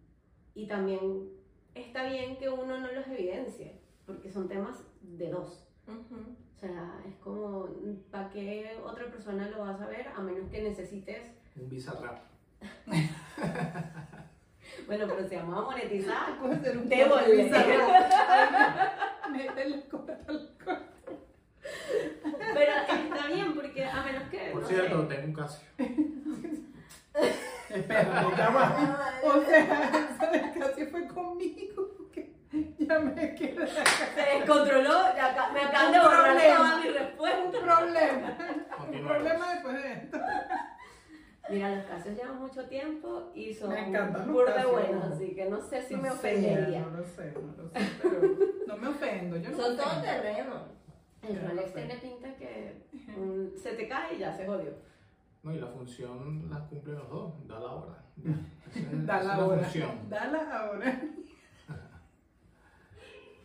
[SPEAKER 4] y también está bien que uno no los evidencie, porque son temas de dos. O sea, es como, ¿para qué otra persona lo va a saber a menos que necesites?
[SPEAKER 5] Un bizarrap. (laughs)
[SPEAKER 4] Bueno, pero si vamos a monetizar, (laughs)
[SPEAKER 6] ser un
[SPEAKER 4] Démosle. (laughs)
[SPEAKER 6] Métele
[SPEAKER 4] pero está bien, porque a menos que.
[SPEAKER 5] Por
[SPEAKER 4] no
[SPEAKER 5] cierto,
[SPEAKER 4] sé,
[SPEAKER 5] tengo un Casio.
[SPEAKER 6] Espérate, ya va. O sea, esa vez casi fue conmigo. Que Ya me quedé acá.
[SPEAKER 4] se descontroló, me acaban de
[SPEAKER 6] Un
[SPEAKER 4] borrar mi
[SPEAKER 6] Un
[SPEAKER 4] respuesta.
[SPEAKER 6] problema. Un problema después de esto.
[SPEAKER 4] Mira, los casos llevan mucho tiempo y son burda buenos, así que no sé si me
[SPEAKER 6] sé,
[SPEAKER 4] ofendería.
[SPEAKER 6] No lo sé, no lo sé, pero no me ofendo. Yo no
[SPEAKER 2] Son
[SPEAKER 6] me
[SPEAKER 2] todo
[SPEAKER 6] ofendo.
[SPEAKER 2] terreno.
[SPEAKER 4] El Rolex tiene pinta que se te cae y ya se jodió.
[SPEAKER 5] No, y la función la cumplen los dos. Da la hora. Ya. (laughs) Esa es-
[SPEAKER 6] Da
[SPEAKER 5] esa
[SPEAKER 6] la hora.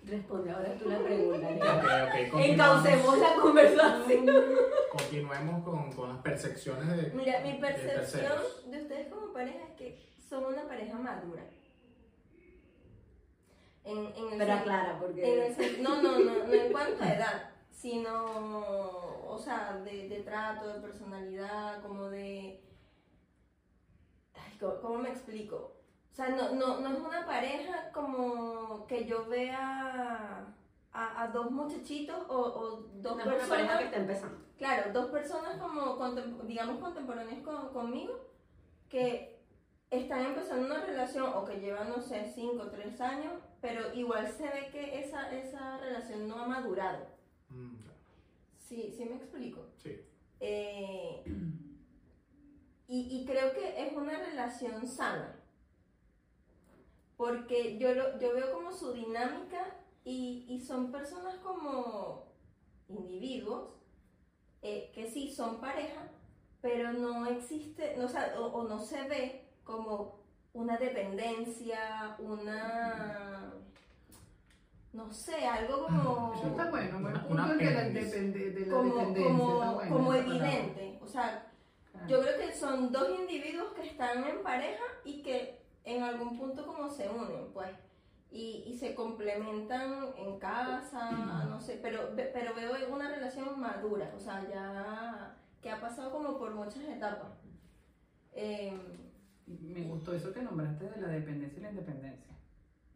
[SPEAKER 4] Responde ahora tú la pregunta.
[SPEAKER 5] Ok,
[SPEAKER 4] Nico.
[SPEAKER 5] ok, continuamos,
[SPEAKER 4] Encaucemos la conversación.
[SPEAKER 5] continuemos con, con las percepciones de.
[SPEAKER 2] Mira, mi percepción de ustedes como pareja es que son una pareja madura. En, en el
[SPEAKER 4] Pero aclara,
[SPEAKER 2] en
[SPEAKER 4] porque.
[SPEAKER 2] el sen- no, no, no, no en cuanto a edad, sino, o sea, de, de trato, de personalidad, como de... Ay, ¿cómo, cómo me explico? O sea, no, no, no es una pareja como que yo vea a, a dos muchachitos o, o dos
[SPEAKER 4] No es una
[SPEAKER 2] personas...
[SPEAKER 4] pareja que está empezando.
[SPEAKER 2] Claro, dos personas como, contem- digamos, contemporáneas con- conmigo, que están empezando una relación o que llevan, no sé, cinco o tres años, pero igual se ve que esa, esa relación no ha madurado.
[SPEAKER 5] Mm, claro.
[SPEAKER 2] Sí, sí me explico.
[SPEAKER 5] Sí.
[SPEAKER 2] Eh, y, y creo que es una relación sana. Porque yo, lo, yo veo como su dinámica y, y son personas como individuos eh, que sí son pareja, pero no existe, no, o, sea, o- o no se ve como una dependencia, una... No sé, algo como
[SPEAKER 6] Eso está bueno, buen
[SPEAKER 5] Una-
[SPEAKER 6] punto
[SPEAKER 5] una
[SPEAKER 6] el de la, de
[SPEAKER 2] como,
[SPEAKER 6] dependencia.
[SPEAKER 2] como,
[SPEAKER 6] está bueno
[SPEAKER 2] como evidente. O sea,
[SPEAKER 6] Claro.
[SPEAKER 2] yo creo que son dos individuos que están en pareja y que en algún punto como se unen, pues. Y, y se complementan en casa, no sé, pero, pero veo una relación madura, o sea, ya que ha pasado como por muchas etapas. Em,
[SPEAKER 6] Me gustó eso que nombraste de la dependencia y la independencia.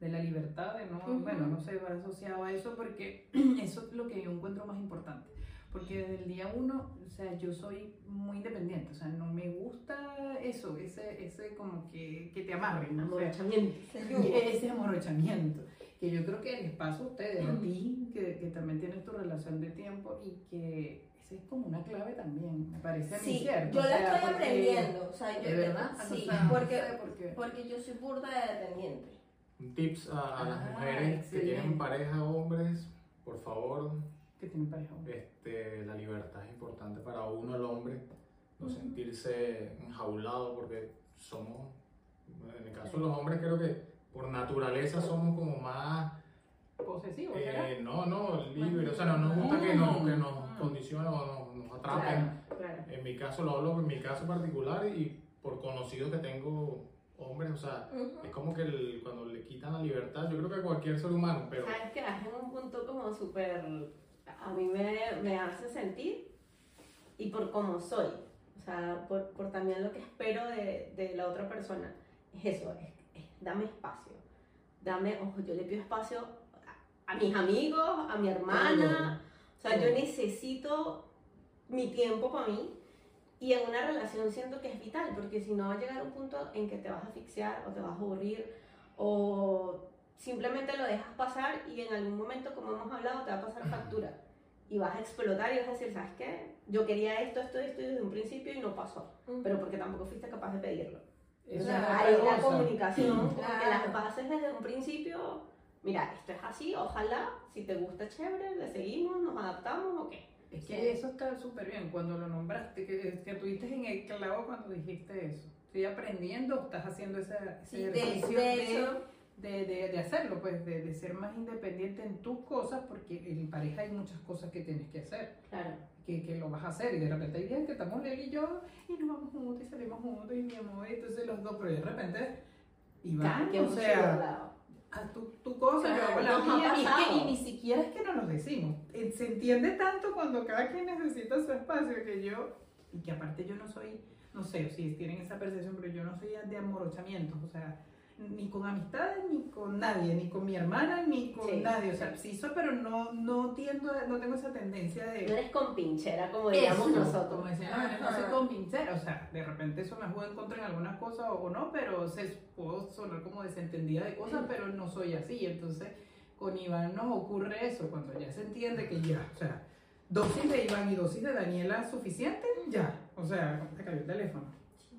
[SPEAKER 6] De la libertad de no, bueno, no sé, va asociado a eso porque (clears throat) eso es lo que yo encuentro más importante. Porque desde el día uno, o sea, yo soy muy independiente, o sea, no me gusta eso, ese, ese como que, que te amarren, no (laughs) ese amorrochamiento, que yo creo que les paso a ustedes, a ti, que, que también tienes tu relación de tiempo y que esa es como una clave también, me parece a mí
[SPEAKER 2] Sí,
[SPEAKER 6] cierto.
[SPEAKER 2] yo
[SPEAKER 6] o
[SPEAKER 2] la
[SPEAKER 6] sea,
[SPEAKER 2] estoy
[SPEAKER 6] porque-
[SPEAKER 2] aprendiendo, o sea, yo,
[SPEAKER 6] ¿De verdad?
[SPEAKER 2] Sí,
[SPEAKER 6] O sea, no
[SPEAKER 2] porque,
[SPEAKER 6] sé por qué.
[SPEAKER 2] porque yo soy burda de dependiente.
[SPEAKER 5] Tips a, a las
[SPEAKER 6] Ah,
[SPEAKER 5] mujeres que tienen pareja, hombres, por favor,
[SPEAKER 6] Que tienen pareja.
[SPEAKER 5] este, la libertad es importante para uno, el hombre. no sentirse enjaulado porque somos, en el caso de los hombres creo que por naturaleza somos como más,
[SPEAKER 6] Posesivo, ¿será?
[SPEAKER 5] eh, no, no, libre, o sea, no nos gusta que nos, que nos condicionen o nos, nos atrapen.
[SPEAKER 4] Claro, claro.
[SPEAKER 5] En mi caso, lo hablo en mi caso particular y por conocidos que tengo hombres, o sea,
[SPEAKER 2] Ujú.
[SPEAKER 5] es como que el- cuando le quitan la libertad, yo creo que a cualquier ser humano, pero
[SPEAKER 4] ¿Sabes qué? Es un punto como súper. A mí me, me hace sentir y por cómo soy. O sea, por, por también lo que espero de, de la otra persona. Es eso, es, es dame espacio. Dame, ojo, yo le pido espacio a, a mis amigos, a mi hermana. O sea, yo necesito mi tiempo para mí. Y en una relación siento que es vital, porque si no va a llegar un punto en que te vas a asfixiar o te vas a aburrir o simplemente lo dejas pasar y en algún momento, como hemos hablado, te va a pasar factura. Y vas a explotar y vas a decir, ¿sabes qué? Yo quería esto, esto, esto desde un principio y no pasó. Pero porque tampoco fuiste capaz de pedirlo. O sea, ahí la comunicación, como que
[SPEAKER 2] Claro.
[SPEAKER 4] las bases desde un principio, mira, esto es así, ojalá, si te gusta, chévere, le seguimos, nos adaptamos o qué.
[SPEAKER 6] Es que eso está súper bien cuando lo nombraste, que, que tuviste en el clavo cuando dijiste eso. Estoy aprendiendo, estás haciendo ese, ese
[SPEAKER 2] Sí, de,
[SPEAKER 6] ejercicio
[SPEAKER 2] de
[SPEAKER 6] de,
[SPEAKER 2] hecho,
[SPEAKER 6] de, de- de hacerlo, pues de, de ser más independiente en tus cosas, porque en pareja hay muchas cosas que tienes que hacer,
[SPEAKER 4] Claro.
[SPEAKER 6] que, que lo vas a hacer, y de repente hay días que estamos Leli y yo, y nos vamos juntos, y salimos juntos, y mi amor, y entonces los dos, pero de repente, y
[SPEAKER 4] quien
[SPEAKER 6] o sea, haz tu, tu cosa, yo hago la mía, y, es que- y ni siquiera es que no nos decimos. Eh, Se entiende tanto cuando cada quien necesita su espacio que yo, y que aparte yo no soy, no sé si tienen esa percepción, pero yo no soy de amorochamientos, o sea, ni con amistades, ni con nadie, ni con mi hermana, ni con
[SPEAKER 4] Sí.
[SPEAKER 6] nadie, o sea, sí soy, pero no, no tiendo, no tengo esa tendencia de...
[SPEAKER 4] No eres con pinchera, como diríamos
[SPEAKER 6] Eso,
[SPEAKER 4] nosotros.
[SPEAKER 6] Como decían, "Ah, no soy con pincera", o sea, de repente eso me juega en contra en algunas cosas o no, pero se puedo sonar como desentendida de cosas, pero no soy así. Entonces, con Iván nos ocurre eso, cuando ya se entiende que ya, o sea, dosis de Iván y dosis de Daniela suficiente, ya. O sea, te cayó el teléfono.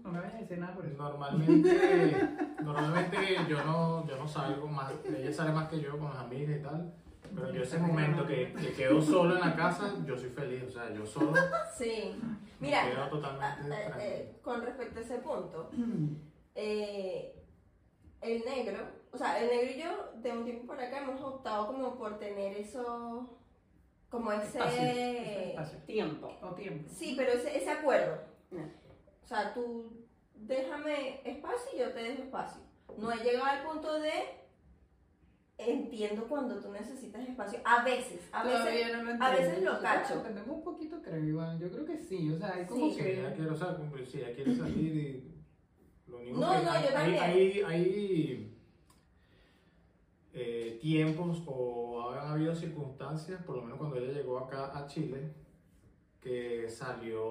[SPEAKER 6] No me vayas a decir nada por eso.
[SPEAKER 5] Normalmente, (laughs) normalmente yo no, yo no salgo más, ella sale más que yo con las amigas y tal, pero yo ese momento que, que quedo solo en la casa, yo soy feliz, o sea, yo solo (laughs)
[SPEAKER 2] sí.
[SPEAKER 5] me
[SPEAKER 2] Mira,
[SPEAKER 5] quedo totalmente
[SPEAKER 2] eh, eh, con respecto a ese punto, (clears throat) eh, el negro, o sea, el negro y yo de un tiempo para acá hemos optado como por tener eso, como ese...
[SPEAKER 6] Espacio, ese espacio.
[SPEAKER 4] Tiempo.
[SPEAKER 6] O tiempo.
[SPEAKER 2] Sí, pero ese, ese acuerdo.
[SPEAKER 4] No.
[SPEAKER 2] O sea, tú déjame espacio y yo te dejo espacio. No he llegado al punto de entiendo cuando tú necesitas espacio. A veces, a veces.
[SPEAKER 6] No lo
[SPEAKER 2] a veces lo cacho.
[SPEAKER 6] Entendemos un poquito, creo, Iván. Yo creo que sí. O sea, hay como
[SPEAKER 2] Sí.
[SPEAKER 5] Sí,
[SPEAKER 6] que.
[SPEAKER 5] ella quiere, o sea, como si ella quiere salir y lo único
[SPEAKER 2] No,
[SPEAKER 5] que
[SPEAKER 2] no,
[SPEAKER 5] hay,
[SPEAKER 2] yo también.
[SPEAKER 5] hay, hay, hay, eh, tiempos o han habido circunstancias, por lo menos cuando ella llegó acá a Chile, que salió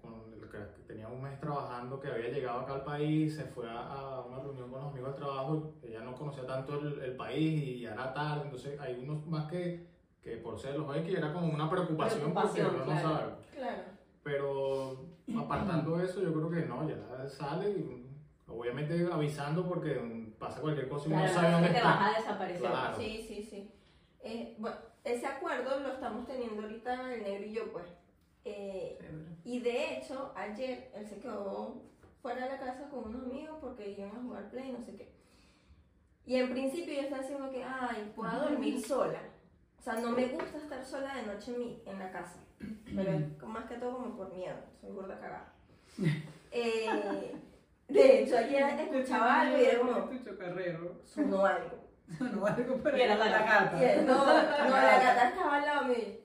[SPEAKER 5] con el que tenía un mes trabajando, que había llegado acá al país, se fue a, a una reunión con los amigos del trabajo, ella no conocía tanto el, el país y ya era tarde, entonces hay unos más que, que por ser los X era como una preocupación,
[SPEAKER 4] Preocupación,
[SPEAKER 5] porque uno
[SPEAKER 4] claro.
[SPEAKER 5] no sabe.
[SPEAKER 2] Claro.
[SPEAKER 5] Pero (clears throat) apartando eso, yo creo que no, ya sale y obviamente avisando porque pasa cualquier cosa y uno no sabe dónde
[SPEAKER 4] te vas
[SPEAKER 5] está.
[SPEAKER 4] a desaparecer.
[SPEAKER 5] Claro.
[SPEAKER 2] Sí, sí, sí. Eh, bueno, ese acuerdo lo estamos teniendo ahorita el negro y yo, pues. Eh, y de hecho, ayer él se quedó fuera de la casa con unos amigos porque iban a jugar play, no sé qué. Y en principio yo estaba diciendo que, ay, puedo dormir sola. O sea, no me gusta estar sola de noche en, mi, en la casa. Pero es más que todo como por miedo. Soy gorda cagada. (laughs) Eh, de hecho, ayer escuchaba algo y era como,
[SPEAKER 6] Tu chocarrero.
[SPEAKER 2] sonó algo. (laughs)
[SPEAKER 6] No, algo para
[SPEAKER 4] Y era la
[SPEAKER 6] la
[SPEAKER 4] gata. (laughs)
[SPEAKER 2] No, no, la gata estaba al lado mío.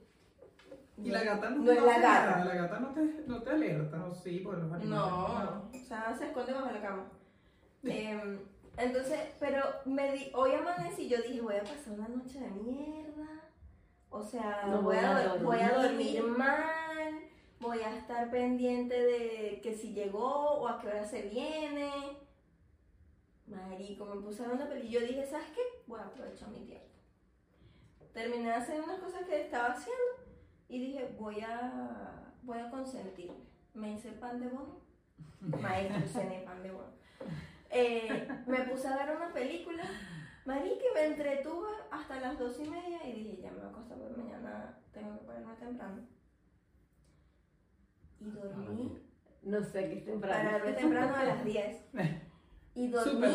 [SPEAKER 6] Y la gata no,
[SPEAKER 2] No es la gata.
[SPEAKER 6] nada, La gata no te, no te alerta, ¿o sí? Por los animales.
[SPEAKER 2] No, o sea, se esconde bajo la cama. Em, entonces, pero me di, hoy amanecí y yo dije, voy a pasar una noche de mierda. O sea,
[SPEAKER 4] No
[SPEAKER 2] voy,
[SPEAKER 4] voy
[SPEAKER 2] a,
[SPEAKER 4] a
[SPEAKER 2] dor- voy a
[SPEAKER 4] dormir.
[SPEAKER 2] dormir mal, voy a estar pendiente de que si llegó o a qué hora se viene. Marico, me puse a ver una peli y yo dije, ¿sabes qué? Voy a aprovechar mi tiempo. Terminé de hacer unas cosas que estaba haciendo y dije, voy a, voy a consentirme. Me hice pan de bono. (laughs) Maestro, cené pan de bono. Eh, me puse a ver una película. Marique, me entretuve hasta las dos y media y dije, ya me voy a acostar porque mañana tengo que ponerme temprano. y dormí
[SPEAKER 4] No sé qué es temprano.
[SPEAKER 2] Pararme temprano a las 10. (laughs) Y dormí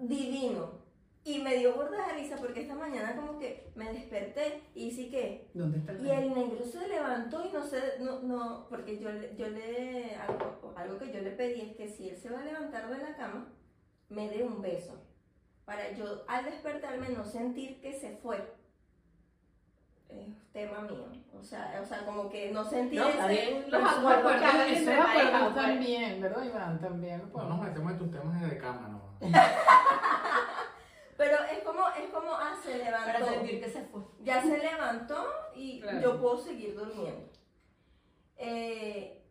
[SPEAKER 2] divino. Y me dio burda de risa porque esta mañana como que me desperté y sí que...
[SPEAKER 6] ¿Dónde está el
[SPEAKER 2] Y el negro se levantó y no sé, no, no, porque yo, le- yo le, algo, algo que yo le pedí es que si él se va a levantar de la cama, me dé un beso. Para yo al despertarme no sentir que se fue. Es tema mío. O sea, o sea como que no sentir
[SPEAKER 4] No,
[SPEAKER 2] ese-
[SPEAKER 4] los acuerdos que hagan entre pareja,
[SPEAKER 6] acuerdos
[SPEAKER 4] pues.
[SPEAKER 6] también, ¿verdad, Iván? También. podemos
[SPEAKER 5] nos metemos en tus temas de cama, no. (laughs)
[SPEAKER 2] Pero es como, es como, ah, se
[SPEAKER 4] Para
[SPEAKER 2] levantó.
[SPEAKER 4] sentir que se fue.
[SPEAKER 2] Ya se levantó y
[SPEAKER 6] Claro.
[SPEAKER 2] yo puedo seguir durmiendo. Eh,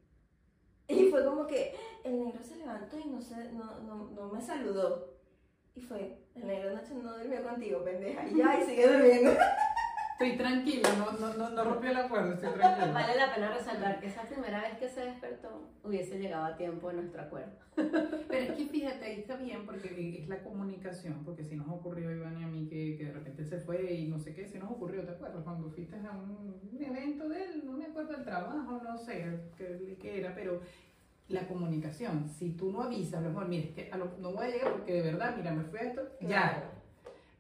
[SPEAKER 2] y fue como que el negro se levantó y no, se, no, no, no me saludó. Y fue, el negro anoche no durmió contigo, pendeja. Y ya, y sigue durmiendo. (laughs)
[SPEAKER 6] Estoy tranquila, no, no, no, no rompió el acuerdo, estoy tranquila.
[SPEAKER 4] Vale la pena resaltar que esa primera vez que se despertó hubiese llegado a tiempo en nuestro acuerdo. (laughs)
[SPEAKER 6] Pero es que fíjate, ahí está bien porque es la comunicación, porque si nos ocurrió a Iván y a mí que, que de repente se fue y no sé qué, si nos ocurrió, ¿te acuerdas? Cuando fuiste a un, evento de él, no me acuerdo del trabajo, no sé qué, qué era, pero la comunicación, si tú no avisas, a lo mejor, mira, es que a lo- no voy a llegar porque de verdad, mira, me fui a esto, ya.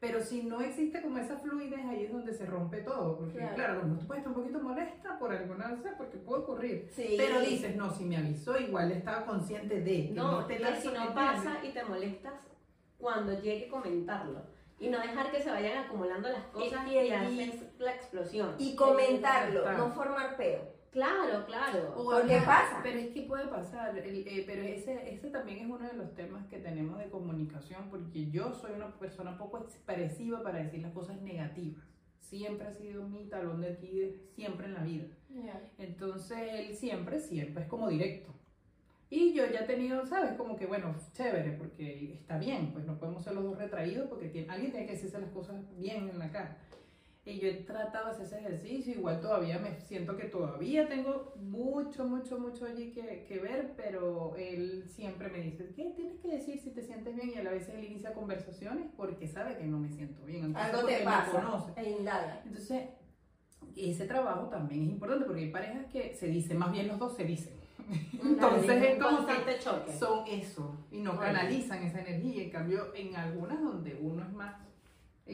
[SPEAKER 6] Pero si no existe como esa fluidez, ahí es donde se rompe todo, porque
[SPEAKER 2] Claro.
[SPEAKER 6] claro, a lo mejor tú puedes estar un poquito molesta por alguna cosa, porque puede ocurrir.
[SPEAKER 2] Sí.
[SPEAKER 6] Pero dices, no, si me avisó, igual estaba consciente de que
[SPEAKER 4] No,
[SPEAKER 6] te
[SPEAKER 4] que
[SPEAKER 6] lanzó,
[SPEAKER 4] si no pasa y te molestas, cuando llegue comentarlo. Y no dejar que se vayan acumulando las cosas
[SPEAKER 2] Y-
[SPEAKER 4] y,
[SPEAKER 2] y-
[SPEAKER 4] haces la explosión.
[SPEAKER 2] Y comentarlo, no formar peo.
[SPEAKER 4] Claro, claro.
[SPEAKER 6] O
[SPEAKER 2] Porque
[SPEAKER 6] hablar,
[SPEAKER 2] pasa.
[SPEAKER 6] Pero es que puede pasar, el- eh, pero ese, ese también es uno de los temas que tenemos de comunicación, porque yo soy una persona poco expresiva para decir las cosas negativas. Siempre ha sido mi talón de Aquiles, siempre en la vida. Entonces él siempre, siempre es como directo. Y yo ya he tenido, ¿sabes? Como que, bueno, chévere, porque está bien, pues no podemos ser los dos retraídos porque tiene- alguien tiene que decirse las cosas bien en la cara. Y yo he tratado de hacer ese ejercicio, igual todavía me siento que todavía tengo mucho, mucho, mucho allí que, que ver, pero él siempre me dice, ¿qué tienes que decir si te sientes bien? Y a la vez él inicia conversaciones porque sabe que no me siento bien. entonces
[SPEAKER 2] Algo te
[SPEAKER 6] me
[SPEAKER 2] pasa.
[SPEAKER 6] conoce.
[SPEAKER 2] E indaga.
[SPEAKER 6] Entonces, ese trabajo también es importante porque hay parejas que se dicen, más bien los dos se dicen. Entonces es como que son eso y no canalizan esa energía. En cambio, en algunas donde uno es más,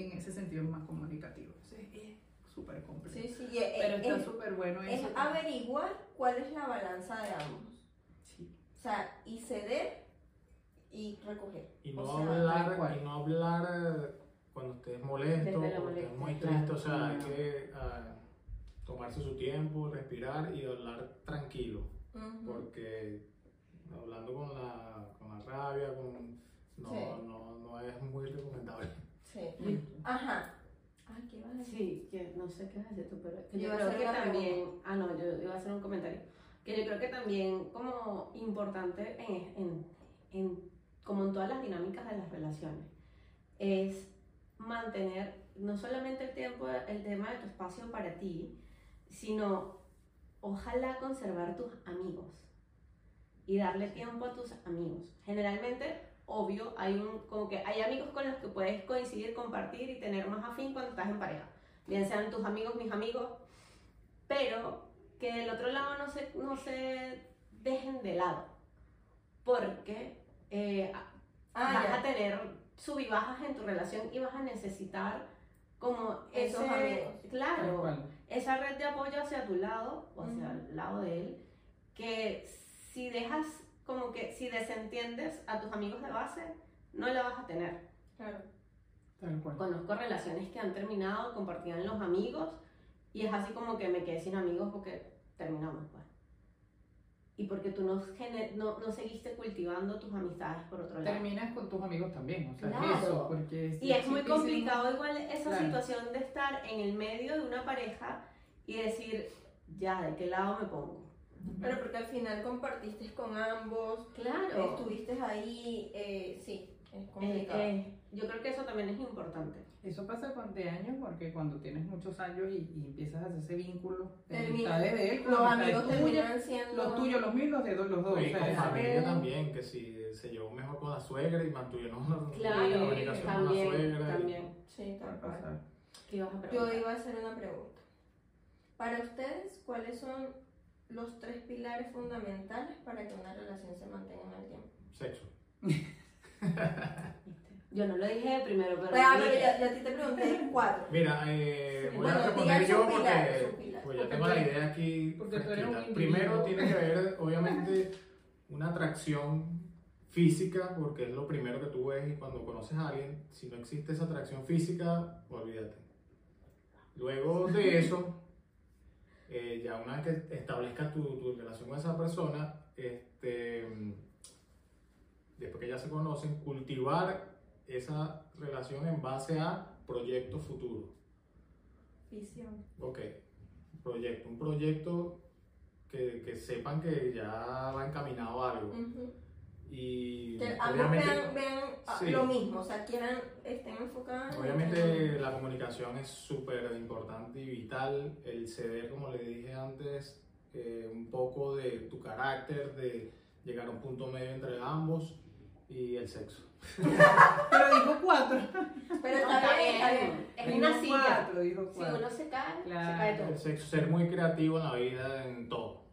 [SPEAKER 6] en ese sentido es más comunicativo. Entonces es súper complejo.
[SPEAKER 2] Sí, sí. es-
[SPEAKER 6] Pero está
[SPEAKER 2] es,
[SPEAKER 6] súper bueno
[SPEAKER 2] es
[SPEAKER 6] eso.
[SPEAKER 2] averiguar cuál es la balanza de ambos.
[SPEAKER 6] Sí.
[SPEAKER 2] O sea, y ceder y recoger.
[SPEAKER 5] Y no
[SPEAKER 2] O sea,
[SPEAKER 5] hablar, y no hablar eh, cuando estés molesto, cuando estés muy
[SPEAKER 4] claro.
[SPEAKER 5] triste, o sea, hay
[SPEAKER 4] No.
[SPEAKER 5] que ah, tomarse su tiempo, respirar y hablar tranquilo,
[SPEAKER 2] Ujú.
[SPEAKER 5] porque hablando con la, con la rabia, con, no,
[SPEAKER 2] Sí.
[SPEAKER 5] no, no es muy recomendable.
[SPEAKER 2] Sí. Ajá. Ay, ¿qué ibas a decir?
[SPEAKER 4] Sí, que no sé qué vas a decir tú, pero que
[SPEAKER 2] Yo
[SPEAKER 4] yo creo que también, ah no, yo iba a hacer un comentario, que yo creo que también como importante en, en, en- como en todas las dinámicas de las relaciones, es mantener no solamente el tiempo, el tema de tu espacio para ti, sino ojalá conservar tus amigos y darle tiempo a tus amigos. Generalmente, obvio, hay un como que hay amigos con los que puedes coincidir, compartir y tener más afín cuando estás en pareja. Bien sean tus amigos, mis amigos, pero que del otro lado no se, no se dejen de lado. Porque eh,
[SPEAKER 2] Ah,
[SPEAKER 4] vas
[SPEAKER 2] ya.
[SPEAKER 4] a tener sub y bajas en tu relación y vas a necesitar como
[SPEAKER 2] Esos
[SPEAKER 4] ese-
[SPEAKER 2] amigos.
[SPEAKER 4] Claro, esa red de apoyo hacia tu lado o hacia
[SPEAKER 2] Ujú.
[SPEAKER 4] el lado de él, que si dejas como que si desentiendes a tus amigos de base, no la vas a tener.
[SPEAKER 2] Claro.
[SPEAKER 6] Tal cual.
[SPEAKER 4] Conozco relaciones que han terminado, compartían los amigos y es así como que me quedé sin amigos porque terminamos pues. Y porque tú no, no, no seguiste cultivando tus amistades por otro lado.
[SPEAKER 6] Terminas con tus amigos también, o sea,
[SPEAKER 4] Claro.
[SPEAKER 6] eso, porque
[SPEAKER 4] Y es muy complicado igual esa
[SPEAKER 6] Claro.
[SPEAKER 4] situación de estar en el medio de una pareja y decir, ya, ¿de qué lado me pongo?
[SPEAKER 2] Pero porque al final compartiste con ambos,
[SPEAKER 4] Claro.
[SPEAKER 2] estuviste ahí, eh, sí, es
[SPEAKER 4] Eh,
[SPEAKER 2] complicado.
[SPEAKER 4] eh, yo creo que eso también es importante.
[SPEAKER 6] Eso pasa con de años porque cuando tienes muchos años y, y empiezas a hacer ese vínculo de amistades de él,
[SPEAKER 2] los amigos terminan siendo...
[SPEAKER 6] los tuyos, los míos, los de dos, los dos.
[SPEAKER 5] y
[SPEAKER 6] o sea,
[SPEAKER 5] con familia también, que si se llevó mejor con la suegra y mantuvieron una
[SPEAKER 4] Claro,
[SPEAKER 5] comunicación con la
[SPEAKER 4] también,
[SPEAKER 5] suegra. y-
[SPEAKER 4] también.
[SPEAKER 2] Sí, tal cual.
[SPEAKER 6] pasar.
[SPEAKER 4] ¿Qué ibas a
[SPEAKER 2] Yo iba a hacer una pregunta. Para ustedes, ¿cuáles son los tres pilares fundamentales para que una relación se mantenga en el tiempo?
[SPEAKER 5] Sexo. (laughs)
[SPEAKER 4] Yo no lo dije primero, pero.
[SPEAKER 2] Pero, a
[SPEAKER 4] lo
[SPEAKER 2] ver,
[SPEAKER 4] dije.
[SPEAKER 2] ya, ya a ti te pregunté cuatro.
[SPEAKER 5] Mira, eh,
[SPEAKER 2] Sí,
[SPEAKER 5] voy
[SPEAKER 2] bueno,
[SPEAKER 5] a responder yo porque pues ya tengo la idea aquí.
[SPEAKER 6] porque tú eres un
[SPEAKER 5] fresquita.
[SPEAKER 6] individuo.
[SPEAKER 5] Primero tiene que ver, obviamente, una atracción física, porque es lo primero que tú ves y cuando conoces a alguien, si no existe esa atracción física, olvídate. Luego de (laughs) eso, eh, ya una vez que establezcas tu, tu relación con esa persona, este, después que ya se conocen, cultivar esa relación en base a proyectos futuros.
[SPEAKER 2] Visión.
[SPEAKER 5] Ok, proyecto, un proyecto que, que sepan que ya va encaminado a algo.
[SPEAKER 2] Ujú.
[SPEAKER 5] Y
[SPEAKER 2] Que ambos
[SPEAKER 5] obviamente,
[SPEAKER 2] vean, vean ah,
[SPEAKER 5] sí.
[SPEAKER 2] lo mismo, o sea, quieran, estén enfocados. en-
[SPEAKER 5] obviamente la comunicación es súper importante y vital. El ceder, como le dije antes, eh, un poco de tu carácter, de llegar a un punto medio entre ambos y el sexo. (laughs)
[SPEAKER 6] Pero dijo cuatro.
[SPEAKER 2] Pero
[SPEAKER 4] No,
[SPEAKER 2] está bien, está bien.
[SPEAKER 4] Es
[SPEAKER 6] Dijo
[SPEAKER 4] una silla.
[SPEAKER 6] cuatro, dijo
[SPEAKER 4] Si
[SPEAKER 6] cuatro.
[SPEAKER 4] uno se cae,
[SPEAKER 6] Claro.
[SPEAKER 4] se cae todo.
[SPEAKER 5] El sexo, ser muy creativo en la vida, en todo.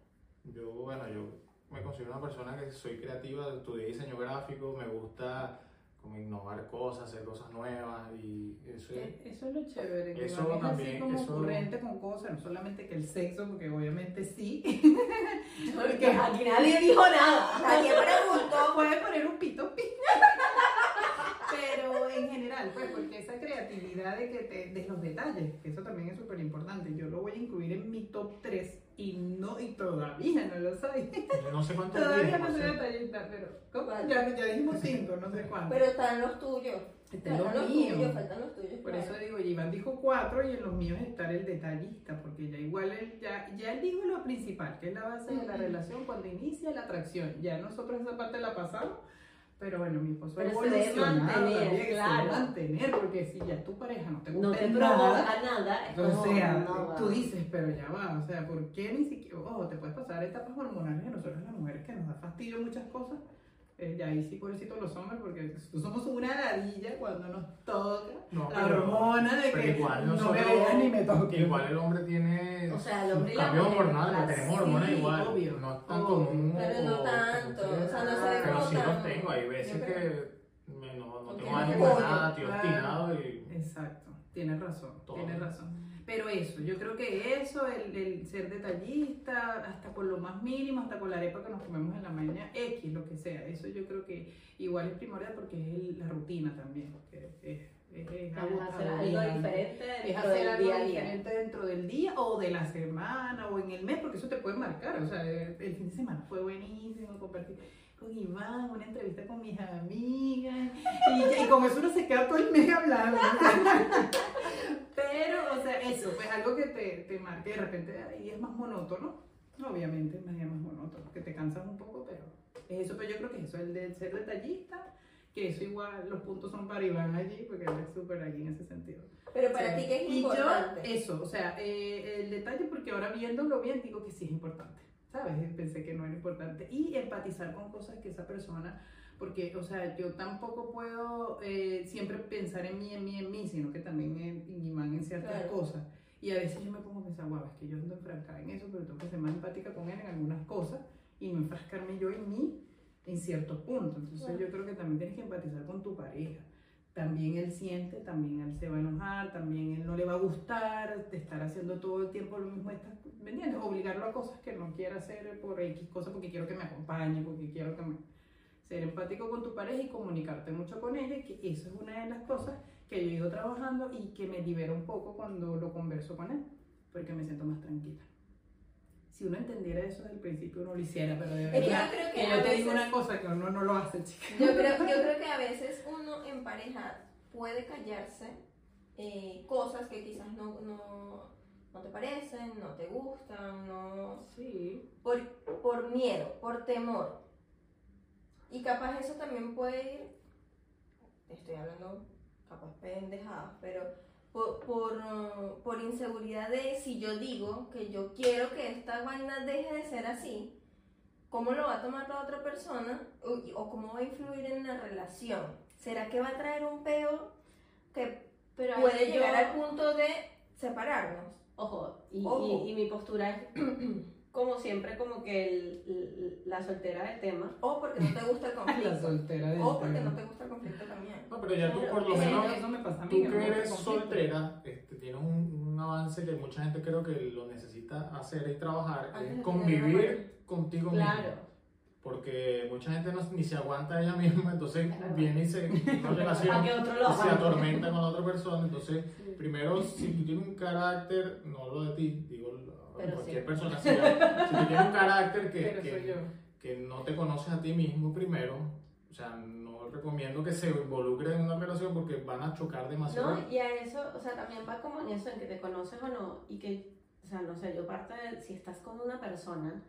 [SPEAKER 5] Yo, bueno, yo me considero una persona que soy creativa, estudié diseño gráfico, me gusta como innovar cosas, hacer cosas nuevas y eso es...
[SPEAKER 6] Eh, Eso es lo chévere, que
[SPEAKER 5] Eso también,
[SPEAKER 6] así como
[SPEAKER 5] eso-
[SPEAKER 6] ocurrente con cosas, no solamente que el sexo, porque obviamente sí. (laughs)
[SPEAKER 4] Porque aquí nadie dijo nada.
[SPEAKER 2] Nadie preguntó. (laughs)
[SPEAKER 6] Puede poner un pito pi. (laughs) Pero en general, pues, porque esa creatividad de que te, de los detalles, que eso también es súper importante. Yo lo voy a incluir en mi top 3 y no, y todavía no lo soy.
[SPEAKER 5] Yo no sé (laughs) cuánto
[SPEAKER 6] Todavía no soy detallista, pero ¿cómo?
[SPEAKER 2] Vale.
[SPEAKER 6] Ya, ya dijimos 5, no sé cuánto.
[SPEAKER 2] Pero están los tuyos.
[SPEAKER 6] Están los
[SPEAKER 2] los
[SPEAKER 6] míos.
[SPEAKER 2] tuyos, faltan los tuyos.
[SPEAKER 6] Por
[SPEAKER 2] claro.
[SPEAKER 6] eso digo, Iván dijo cuatro y en los míos está el detallista, porque ya igual él, ya, ya él dijo lo principal, que es la base de la relación cuando inicia la atracción. Ya nosotros esa parte la pasamos, pero bueno, mi esposo
[SPEAKER 4] Pero se debe mantener,
[SPEAKER 6] también, se debe
[SPEAKER 4] claro.
[SPEAKER 6] mantener, porque si ya tu pareja no te gusta
[SPEAKER 4] No te
[SPEAKER 6] nada,
[SPEAKER 4] nada. es
[SPEAKER 6] o sea,
[SPEAKER 4] no
[SPEAKER 6] tú dices, pero ya va, o sea, ¿por qué ni siquiera, ojo, te puedes pasar etapas hormonales de nosotros las mujeres que nos da fastidio muchas cosas, eh, ya ahí sí pobrecito los hombres, porque somos una ladilla cuando nos toca
[SPEAKER 5] No,
[SPEAKER 6] la
[SPEAKER 5] pero-
[SPEAKER 6] hormona de que
[SPEAKER 5] igual
[SPEAKER 6] no me veas ni me toques.
[SPEAKER 5] Igual el hombre tiene
[SPEAKER 4] O sea, el hombre y
[SPEAKER 5] hormonales,
[SPEAKER 4] claro,
[SPEAKER 5] tenemos
[SPEAKER 6] sí,
[SPEAKER 5] hormonas igual,
[SPEAKER 6] obvio,
[SPEAKER 5] no es tan común.
[SPEAKER 2] Pero no
[SPEAKER 5] o-
[SPEAKER 2] tanto, o sea, no se
[SPEAKER 6] ve
[SPEAKER 5] Pero sí los tengo, hay veces
[SPEAKER 2] Yo
[SPEAKER 5] que
[SPEAKER 2] creo-
[SPEAKER 5] me- no, no tengo ánimo de nada, estoy
[SPEAKER 6] claro.
[SPEAKER 5] obstinado y
[SPEAKER 6] Exacto, tienes razón,
[SPEAKER 5] Todo.
[SPEAKER 6] tienes razón. Pero eso, yo creo que eso, el, el ser detallista, hasta con lo más mínimo, hasta con la arepa que nos comemos en la mañana, X, lo que sea, eso yo creo que igual es primordial porque es el- la rutina también, porque es, es,
[SPEAKER 4] hacer algo diferente
[SPEAKER 6] Es
[SPEAKER 4] dentro
[SPEAKER 6] hacer
[SPEAKER 4] del
[SPEAKER 6] algo
[SPEAKER 4] día a día.
[SPEAKER 6] diferente dentro del día o de la semana o en el mes, porque eso te puede marcar. O sea, el fin de semana fue buenísimo compartir con Iván, una entrevista con mis amigas, y, y con eso uno se queda todo el mes hablando. Pero, o sea, eso, pues algo que te, te marque de repente ahí es más monótono. Obviamente es más más monótono, que te cansas un poco, pero es eso, pero yo creo que eso, el de ser detallista, que eso igual, los puntos son para Iván allí, porque él es súper allí en ese sentido.
[SPEAKER 2] Pero para ti, ¿qué es
[SPEAKER 6] y
[SPEAKER 2] importante?
[SPEAKER 6] yo, eso, o sea, eh, el detalle, porque ahora viéndolo bien, digo que sí es importante, ¿sabes? (laughs) Pensé que no era importante. Y empatizar con cosas que esa persona, porque, o sea, yo tampoco puedo eh, siempre pensar en mí, en mí, en mí, sino que también en, en en ciertas
[SPEAKER 2] Claro.
[SPEAKER 6] cosas. Y a veces yo me pongo a pensar, guau, es que yo ando enfrancada en eso, pero tengo que ser más empática con él en algunas cosas y no enfrascarme yo en mí en ciertos puntos. Entonces
[SPEAKER 2] Claro.
[SPEAKER 6] yo creo que también tienes que empatizar con tu pareja también él siente, también él se va a enojar, también él no le va a gustar de estar haciendo todo el tiempo lo mismo, estas- ¿me entiendes? Obligarlo a cosas que no quiera hacer por X cosas porque quiero que me acompañe, porque quiero que me... Ser empático con tu pareja y comunicarte mucho con ella, que eso es una de las cosas que yo he ido trabajando y que me libera un poco cuando lo converso con él, porque me siento más tranquila. Si uno entendiera eso desde el principio, uno lo hiciera, pero de
[SPEAKER 2] Es que yo
[SPEAKER 6] verdad,
[SPEAKER 2] creo que
[SPEAKER 6] que yo te digo
[SPEAKER 2] veces-
[SPEAKER 6] una cosa que uno no lo hace, chica.
[SPEAKER 2] Yo creo, (laughs) yo creo que a veces uno en pareja puede callarse eh, cosas que quizás no, no, no te parecen, no te gustan, no,
[SPEAKER 6] Sí.
[SPEAKER 2] por, por miedo, por temor. Y capaz eso también puede ir, estoy hablando capaz pendejadas, pero por, por, por inseguridad de si yo digo que yo quiero que esta vaina deje de ser así, ¿cómo lo va a tomar la otra persona? O, o cómo va a influir en la relación. ¿Será que va a traer un peo que
[SPEAKER 4] Pero
[SPEAKER 2] puede
[SPEAKER 4] yo-
[SPEAKER 2] llegar al punto de separarnos?
[SPEAKER 4] Ojo, y,
[SPEAKER 2] Ojo.
[SPEAKER 4] y- y mi postura es, (clears throat) como siempre como que el- la soltera del tema.
[SPEAKER 2] O porque no te gusta el (laughs)
[SPEAKER 6] La
[SPEAKER 2] conflicto.
[SPEAKER 6] soltera del
[SPEAKER 2] O porque
[SPEAKER 6] tema.
[SPEAKER 2] no te gusta el conflicto también.
[SPEAKER 5] No, pero ya tú por lo menos,
[SPEAKER 6] Eso me pasa a mí.
[SPEAKER 5] tú que eres soltera, este, tienes un, un avance que mucha gente creo que lo necesita hacer y trabajar,
[SPEAKER 2] Antes
[SPEAKER 5] es convivir contigo mismo.
[SPEAKER 4] Claro.
[SPEAKER 5] Porque mucha gente no, ni se aguanta ella misma, entonces viene y se, (laughs)
[SPEAKER 4] lo
[SPEAKER 5] y se atormenta con la otra persona. Entonces, primero, si tú tienes un carácter, no lo de ti, digo,
[SPEAKER 4] Pero
[SPEAKER 5] cualquier
[SPEAKER 4] sí.
[SPEAKER 5] persona, si, si tú tienes un carácter que, que- no te conoces a ti mismo primero, o sea, no recomiendo que se involucren en una relación porque van a chocar demasiado.
[SPEAKER 4] No, y a eso, o sea, también va como en eso, en que te conoces o no, y que, o sea, no sé, yo parto de, si estás con una persona,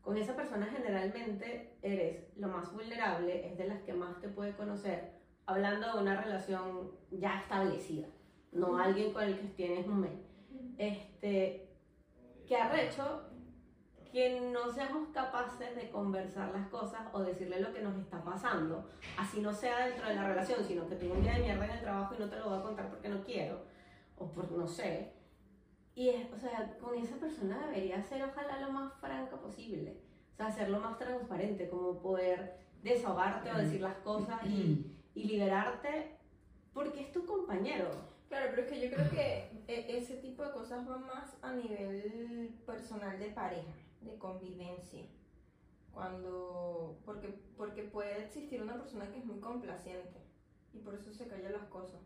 [SPEAKER 4] con esa persona generalmente eres lo más vulnerable, es de las que más te puede conocer, hablando de una relación ya establecida, no alguien con el que tienes un mes. Este, que arrecho que no seamos capaces de conversar las cosas o decirle lo que nos está pasando, así no sea dentro de la relación, sino que tuve un día de mierda en el trabajo y no te lo voy a contar porque no quiero, o por no sé. Y es, o sea, con esa persona debería ser ojalá lo más franca posible, o sea, ser lo más transparente, como poder desahogarte o decir las cosas y, y liberarte porque es tu compañero.
[SPEAKER 2] Claro, pero es que yo creo que e- ese tipo de cosas van más a nivel personal de pareja, de convivencia. Cuando, porque, porque puede existir una persona que es muy complaciente y por eso se calla las cosas.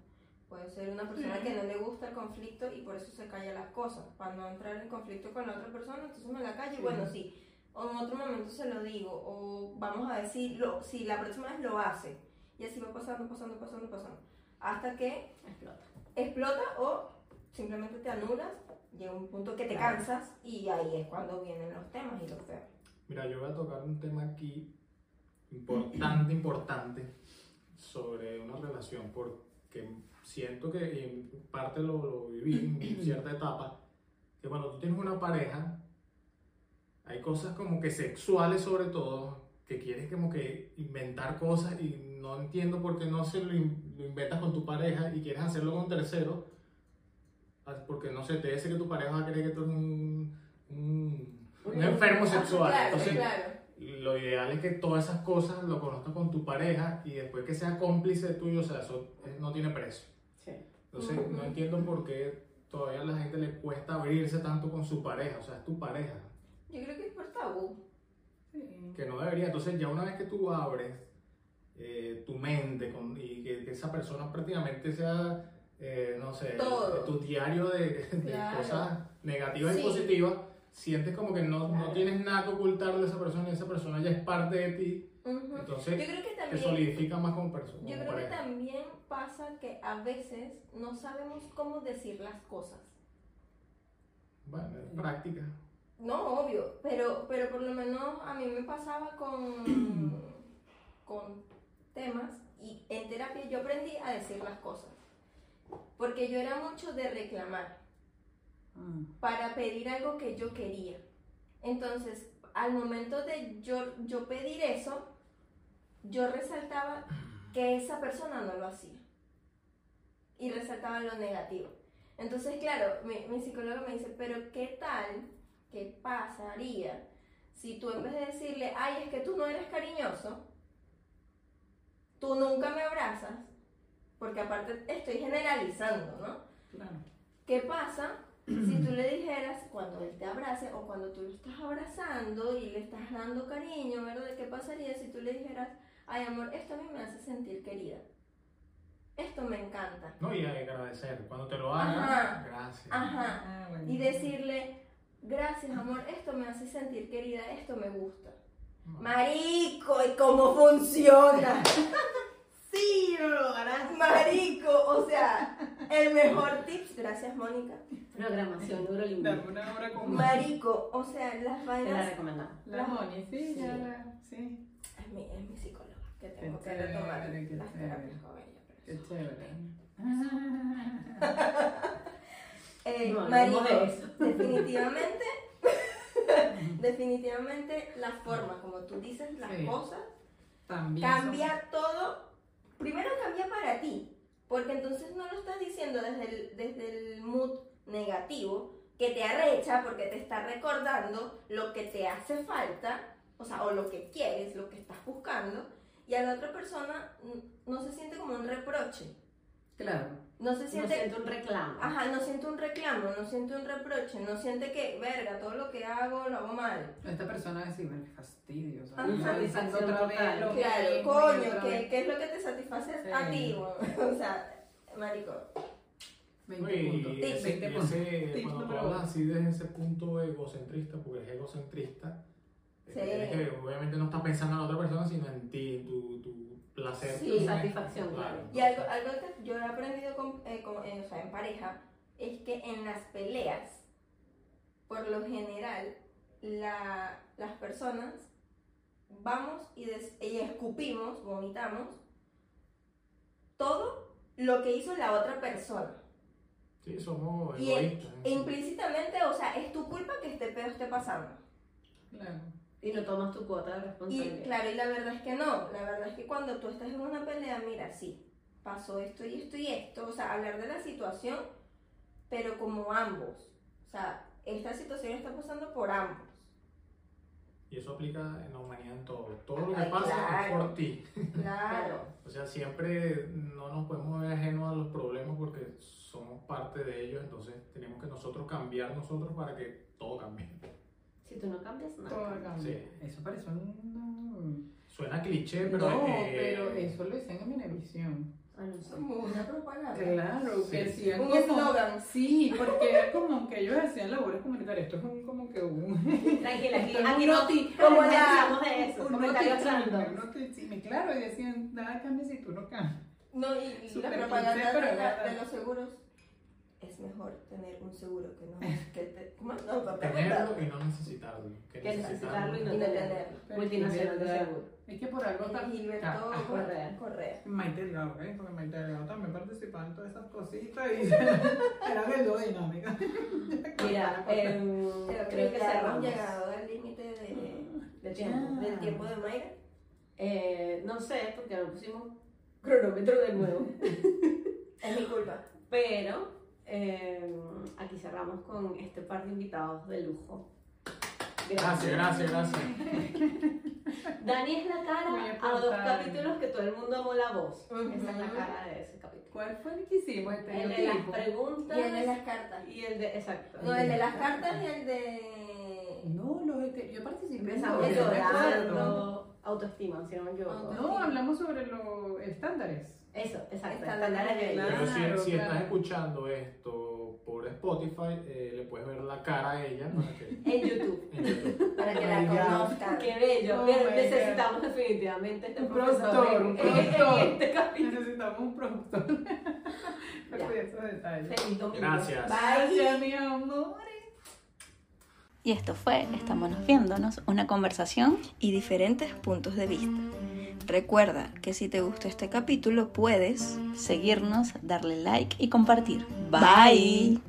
[SPEAKER 2] Puede ser una persona que no le gusta el conflicto y por eso se calla las cosas. Para no entrar en conflicto con la otra persona, entonces me la callo y bueno, sí. O en otro momento se lo digo. O vamos a decirlo, si la próxima vez lo hace. Y así va pasando, pasando, pasando, pasando. Hasta que
[SPEAKER 4] Explota.
[SPEAKER 2] Explota o simplemente te anulas, llega un punto que te cansas y ahí es cuando vienen los temas y los feos.
[SPEAKER 5] Mira, yo voy a tocar un tema aquí importante, (clears throat) importante sobre una relación, porque siento que en parte lo, lo viví en (clears throat) cierta etapa, que cuando tú tienes una pareja, hay cosas como que sexuales sobre todo, que quieres como que inventar cosas y no entiendo por qué no se lo, lo inventas con tu pareja y quieres hacerlo con tercero, ah, porque no sé, te dice que tu pareja va a creer que tú eres un, un, un enfermo sexual.
[SPEAKER 2] Claro,
[SPEAKER 5] Entonces,
[SPEAKER 2] claro.
[SPEAKER 5] lo ideal es que todas esas cosas lo conozcas con tu pareja y después que sea cómplice tuyo, o sea, eso no tiene precio.
[SPEAKER 4] Sí.
[SPEAKER 5] Entonces, no entiendo por qué todavía a la gente le cuesta abrirse tanto con su pareja, o sea, es tu pareja,
[SPEAKER 2] Yo creo que es por tabú.
[SPEAKER 6] Sí.
[SPEAKER 5] que no debería. Entonces, ya una vez que tú abres eh, tu mente con, y que, que esa persona prácticamente sea, eh, no sé,
[SPEAKER 2] Todo.
[SPEAKER 5] tu diario de, de
[SPEAKER 2] Claro.
[SPEAKER 5] cosas negativas
[SPEAKER 2] Sí.
[SPEAKER 5] y positivas, sientes como que no, no tienes nada que ocultarle a esa persona y esa persona ya es parte de ti. Entonces,
[SPEAKER 2] creo que
[SPEAKER 5] te solidifica más como persona.
[SPEAKER 2] yo creo que también pasa que a veces no sabemos cómo decir las cosas.
[SPEAKER 5] Bueno, es práctica.
[SPEAKER 2] No, obvio, pero, pero por lo menos a mí me pasaba con, (clears throat) con temas y en terapia yo aprendí a decir las cosas. Porque yo era mucho de reclamar
[SPEAKER 1] Mm.
[SPEAKER 2] para pedir algo que yo quería. Entonces, al momento de yo, yo pedir eso, yo resaltaba que esa persona no lo hacía. Y resaltaba lo negativo. Entonces, claro, mi, mi psicólogo me dice, pero ¿qué tal? ¿Qué pasaría si tú en vez de decirle, ay, es que tú no eres cariñoso, tú nunca me abrazas? Porque aparte estoy generalizando, ¿no?
[SPEAKER 6] Claro.
[SPEAKER 2] ¿Qué pasa si tú le dijeras cuando él te abrace o cuando tú lo estás abrazando y le estás dando cariño, ¿verdad? ¿Qué pasaría si tú le dijeras, ay amor, esto a mí me hace sentir querida? Esto me encanta.
[SPEAKER 5] No, y agradecer. Cuando te lo hagan,
[SPEAKER 2] Ajá.
[SPEAKER 5] gracias.
[SPEAKER 2] Ajá.
[SPEAKER 6] Ah, bueno.
[SPEAKER 2] Y decirle, gracias amor, esto me hace sentir querida, esto me gusta. Marico, ¿y cómo funciona? (laughs)
[SPEAKER 6] Sí, lo lograrás.
[SPEAKER 2] Marico, o sea, el mejor tips, gracias Mónica.
[SPEAKER 4] Programación
[SPEAKER 6] Dame
[SPEAKER 4] neurolingüística.
[SPEAKER 6] una hora con
[SPEAKER 2] Marico, o sea, las
[SPEAKER 4] Te la
[SPEAKER 2] vainas
[SPEAKER 4] recomendamos.
[SPEAKER 6] La Moni, sí,
[SPEAKER 4] Sí.
[SPEAKER 6] ya la. Sí.
[SPEAKER 2] Es mi, es mi psicóloga, que tengo
[SPEAKER 6] Qué
[SPEAKER 2] que retomar
[SPEAKER 6] chévere, qué
[SPEAKER 2] las
[SPEAKER 6] chévere.
[SPEAKER 2] terapias con ella.
[SPEAKER 6] Qué chévere. (laughs)
[SPEAKER 2] Eh,
[SPEAKER 4] No,
[SPEAKER 2] marico, definitivamente, (laughs) definitivamente la forma como tú dices las
[SPEAKER 6] Sí.
[SPEAKER 2] cosas
[SPEAKER 6] También.
[SPEAKER 2] cambia todo. Primero cambia para ti, porque entonces no lo estás diciendo desde el, desde el mood negativo, que te arrecha porque te está recordando lo que te hace falta, o sea, o lo que quieres, lo que estás buscando, y a la otra persona no se siente como un reproche.
[SPEAKER 6] Claro.
[SPEAKER 2] No se
[SPEAKER 4] No
[SPEAKER 2] siente...
[SPEAKER 4] siento un reclamo.
[SPEAKER 2] Ajá, no siente un reclamo, no siente un reproche, no siente que, verga, todo lo que hago lo hago mal.
[SPEAKER 6] Esta persona decir, qué fastidio. o sea,
[SPEAKER 2] Ajá.
[SPEAKER 4] Satisfacción
[SPEAKER 6] otra vez
[SPEAKER 2] Claro,
[SPEAKER 6] y
[SPEAKER 2] coño, ¿qué, qué es lo que te satisface
[SPEAKER 6] Sí.
[SPEAKER 2] a ti? (laughs) O sea, marico.
[SPEAKER 6] 20
[SPEAKER 5] Y
[SPEAKER 6] puntos.
[SPEAKER 5] ese-
[SPEAKER 6] 20
[SPEAKER 5] y
[SPEAKER 6] puntos.
[SPEAKER 5] ese- cuando tú hablas así desde ese punto egocentrista, porque es egocentrista,
[SPEAKER 2] Sí.
[SPEAKER 5] tienes que obviamente no estás pensando en la otra persona, sino en ti, en tu placer.
[SPEAKER 2] Sí.
[SPEAKER 5] personal.
[SPEAKER 4] Satisfacción, claro.
[SPEAKER 2] Y algo, algo que yo he aprendido con, eh, con- eh, o sea, en pareja es que en las peleas, por lo general, la- las personas vamos y, des- y escupimos, vomitamos todo lo que hizo la otra persona.
[SPEAKER 5] Sí, somos
[SPEAKER 2] Y
[SPEAKER 5] egoístas.
[SPEAKER 2] e implícitamente, o sea, es tu culpa que este pedo esté pasando.
[SPEAKER 6] Claro.
[SPEAKER 4] Y no tomas tu cuota de
[SPEAKER 2] Y
[SPEAKER 4] responsabilidad.
[SPEAKER 2] claro, y la verdad es que no. La verdad es que cuando tú estás en una pelea, mira, sí, pasó esto y esto y esto. O sea, hablar de la situación, pero como ambos. O sea, esta situación está pasando por ambos.
[SPEAKER 5] Y eso aplica en la humanidad en todo. Todo lo que
[SPEAKER 2] Ay,
[SPEAKER 5] pasa es por ti. (laughs)
[SPEAKER 2] Claro.
[SPEAKER 5] O sea, siempre no nos podemos ver ajenos a los problemas porque somos parte de ellos, entonces tenemos que nosotros cambiar nosotros para que todo cambie.
[SPEAKER 4] Si tú no cambias, nada.
[SPEAKER 6] Todo
[SPEAKER 4] cambia.
[SPEAKER 5] Sí.
[SPEAKER 6] Eso parece un...
[SPEAKER 5] Suena cliché, pero...
[SPEAKER 6] no,
[SPEAKER 5] eh,
[SPEAKER 6] pero eso lo decían en Venevisión.
[SPEAKER 4] Ah.
[SPEAKER 2] Como una propaganda.
[SPEAKER 6] Claro,
[SPEAKER 5] Sí.
[SPEAKER 6] que decían
[SPEAKER 2] Un
[SPEAKER 6] como...
[SPEAKER 2] eslogan.
[SPEAKER 6] Sí, porque era como que ellos hacían labores comunitarias. Esto es un, como que un... (laughs)
[SPEAKER 4] Tranquila, aquí, aquí no como
[SPEAKER 2] la-
[SPEAKER 4] hablamos de eso.
[SPEAKER 6] un notichisme. Claro, y decían, nada cambia si tú no cambias.
[SPEAKER 2] No, y, y la propaganda la- de los seguros. Es mejor tener un seguro que no. (laughs) Que te, ¿Cómo? No, no,
[SPEAKER 5] Tenerlo y no necesitarlo. Que
[SPEAKER 4] Que necesitarlo y no
[SPEAKER 2] Y no
[SPEAKER 4] tenerlo. Multinacional de seguro.
[SPEAKER 6] Es que por algo está...
[SPEAKER 2] Gilberto
[SPEAKER 6] Ah,
[SPEAKER 4] Correa.
[SPEAKER 2] Correa.
[SPEAKER 6] Maite Delgado, ¿ok? Porque Maite Delgado también participaba en todas esas cositas y (laughs) era dinámica.
[SPEAKER 4] Mira, em,
[SPEAKER 2] Creo,
[SPEAKER 4] creo que
[SPEAKER 2] hemos
[SPEAKER 4] cerramos.
[SPEAKER 2] llegado al límite de,
[SPEAKER 4] De tiempo.
[SPEAKER 6] Ya.
[SPEAKER 2] del tiempo de Mayra.
[SPEAKER 4] Eh, no sé, porque no pusimos cronómetro de nuevo. (laughs)
[SPEAKER 2] Es mi culpa.
[SPEAKER 4] Pero eh, aquí cerramos con este par de invitados de lujo.
[SPEAKER 5] Gracias, gracias, gracias. (laughs)
[SPEAKER 4] Dani es la cara a dos capítulos que todo el mundo amó la voz. Esa es la cara de ese capítulo.
[SPEAKER 6] ¿Cuál fue el que hicimos?
[SPEAKER 4] El de las preguntas
[SPEAKER 2] Y el de las cartas.
[SPEAKER 4] y el de. Exacto.
[SPEAKER 2] No, el de las cartas y el de.
[SPEAKER 6] No, los este- yo participé en
[SPEAKER 4] Empezamos llorando. Autoestima, si no me equivoco.
[SPEAKER 2] Autoestima.
[SPEAKER 6] No, hablamos sobre los estándares.
[SPEAKER 4] Eso, exacto. De
[SPEAKER 6] Claro.
[SPEAKER 5] Pero si, si
[SPEAKER 6] claro.
[SPEAKER 5] estás escuchando esto por Spotify, eh, le puedes ver la cara a ella para que, (laughs)
[SPEAKER 4] En YouTube.
[SPEAKER 5] en YouTube.
[SPEAKER 2] Para que la conozcan.
[SPEAKER 4] Qué bello.
[SPEAKER 6] Oh
[SPEAKER 4] Pero necesitamos definitivamente este
[SPEAKER 6] Un
[SPEAKER 4] profesor
[SPEAKER 6] productor,
[SPEAKER 4] en-
[SPEAKER 6] un
[SPEAKER 4] en- en
[SPEAKER 6] productor.
[SPEAKER 4] este capítulo.
[SPEAKER 6] Necesitamos un productor. (laughs) Esos detalles.
[SPEAKER 4] Feliz domingo.
[SPEAKER 5] Gracias.
[SPEAKER 6] Gracias, mi amor.
[SPEAKER 1] Y esto fue Estámonos Viéndonos, una conversación
[SPEAKER 2] y diferentes puntos de vista. Recuerda que si te gustó este capítulo puedes
[SPEAKER 1] seguirnos, darle like y compartir.
[SPEAKER 2] Bye.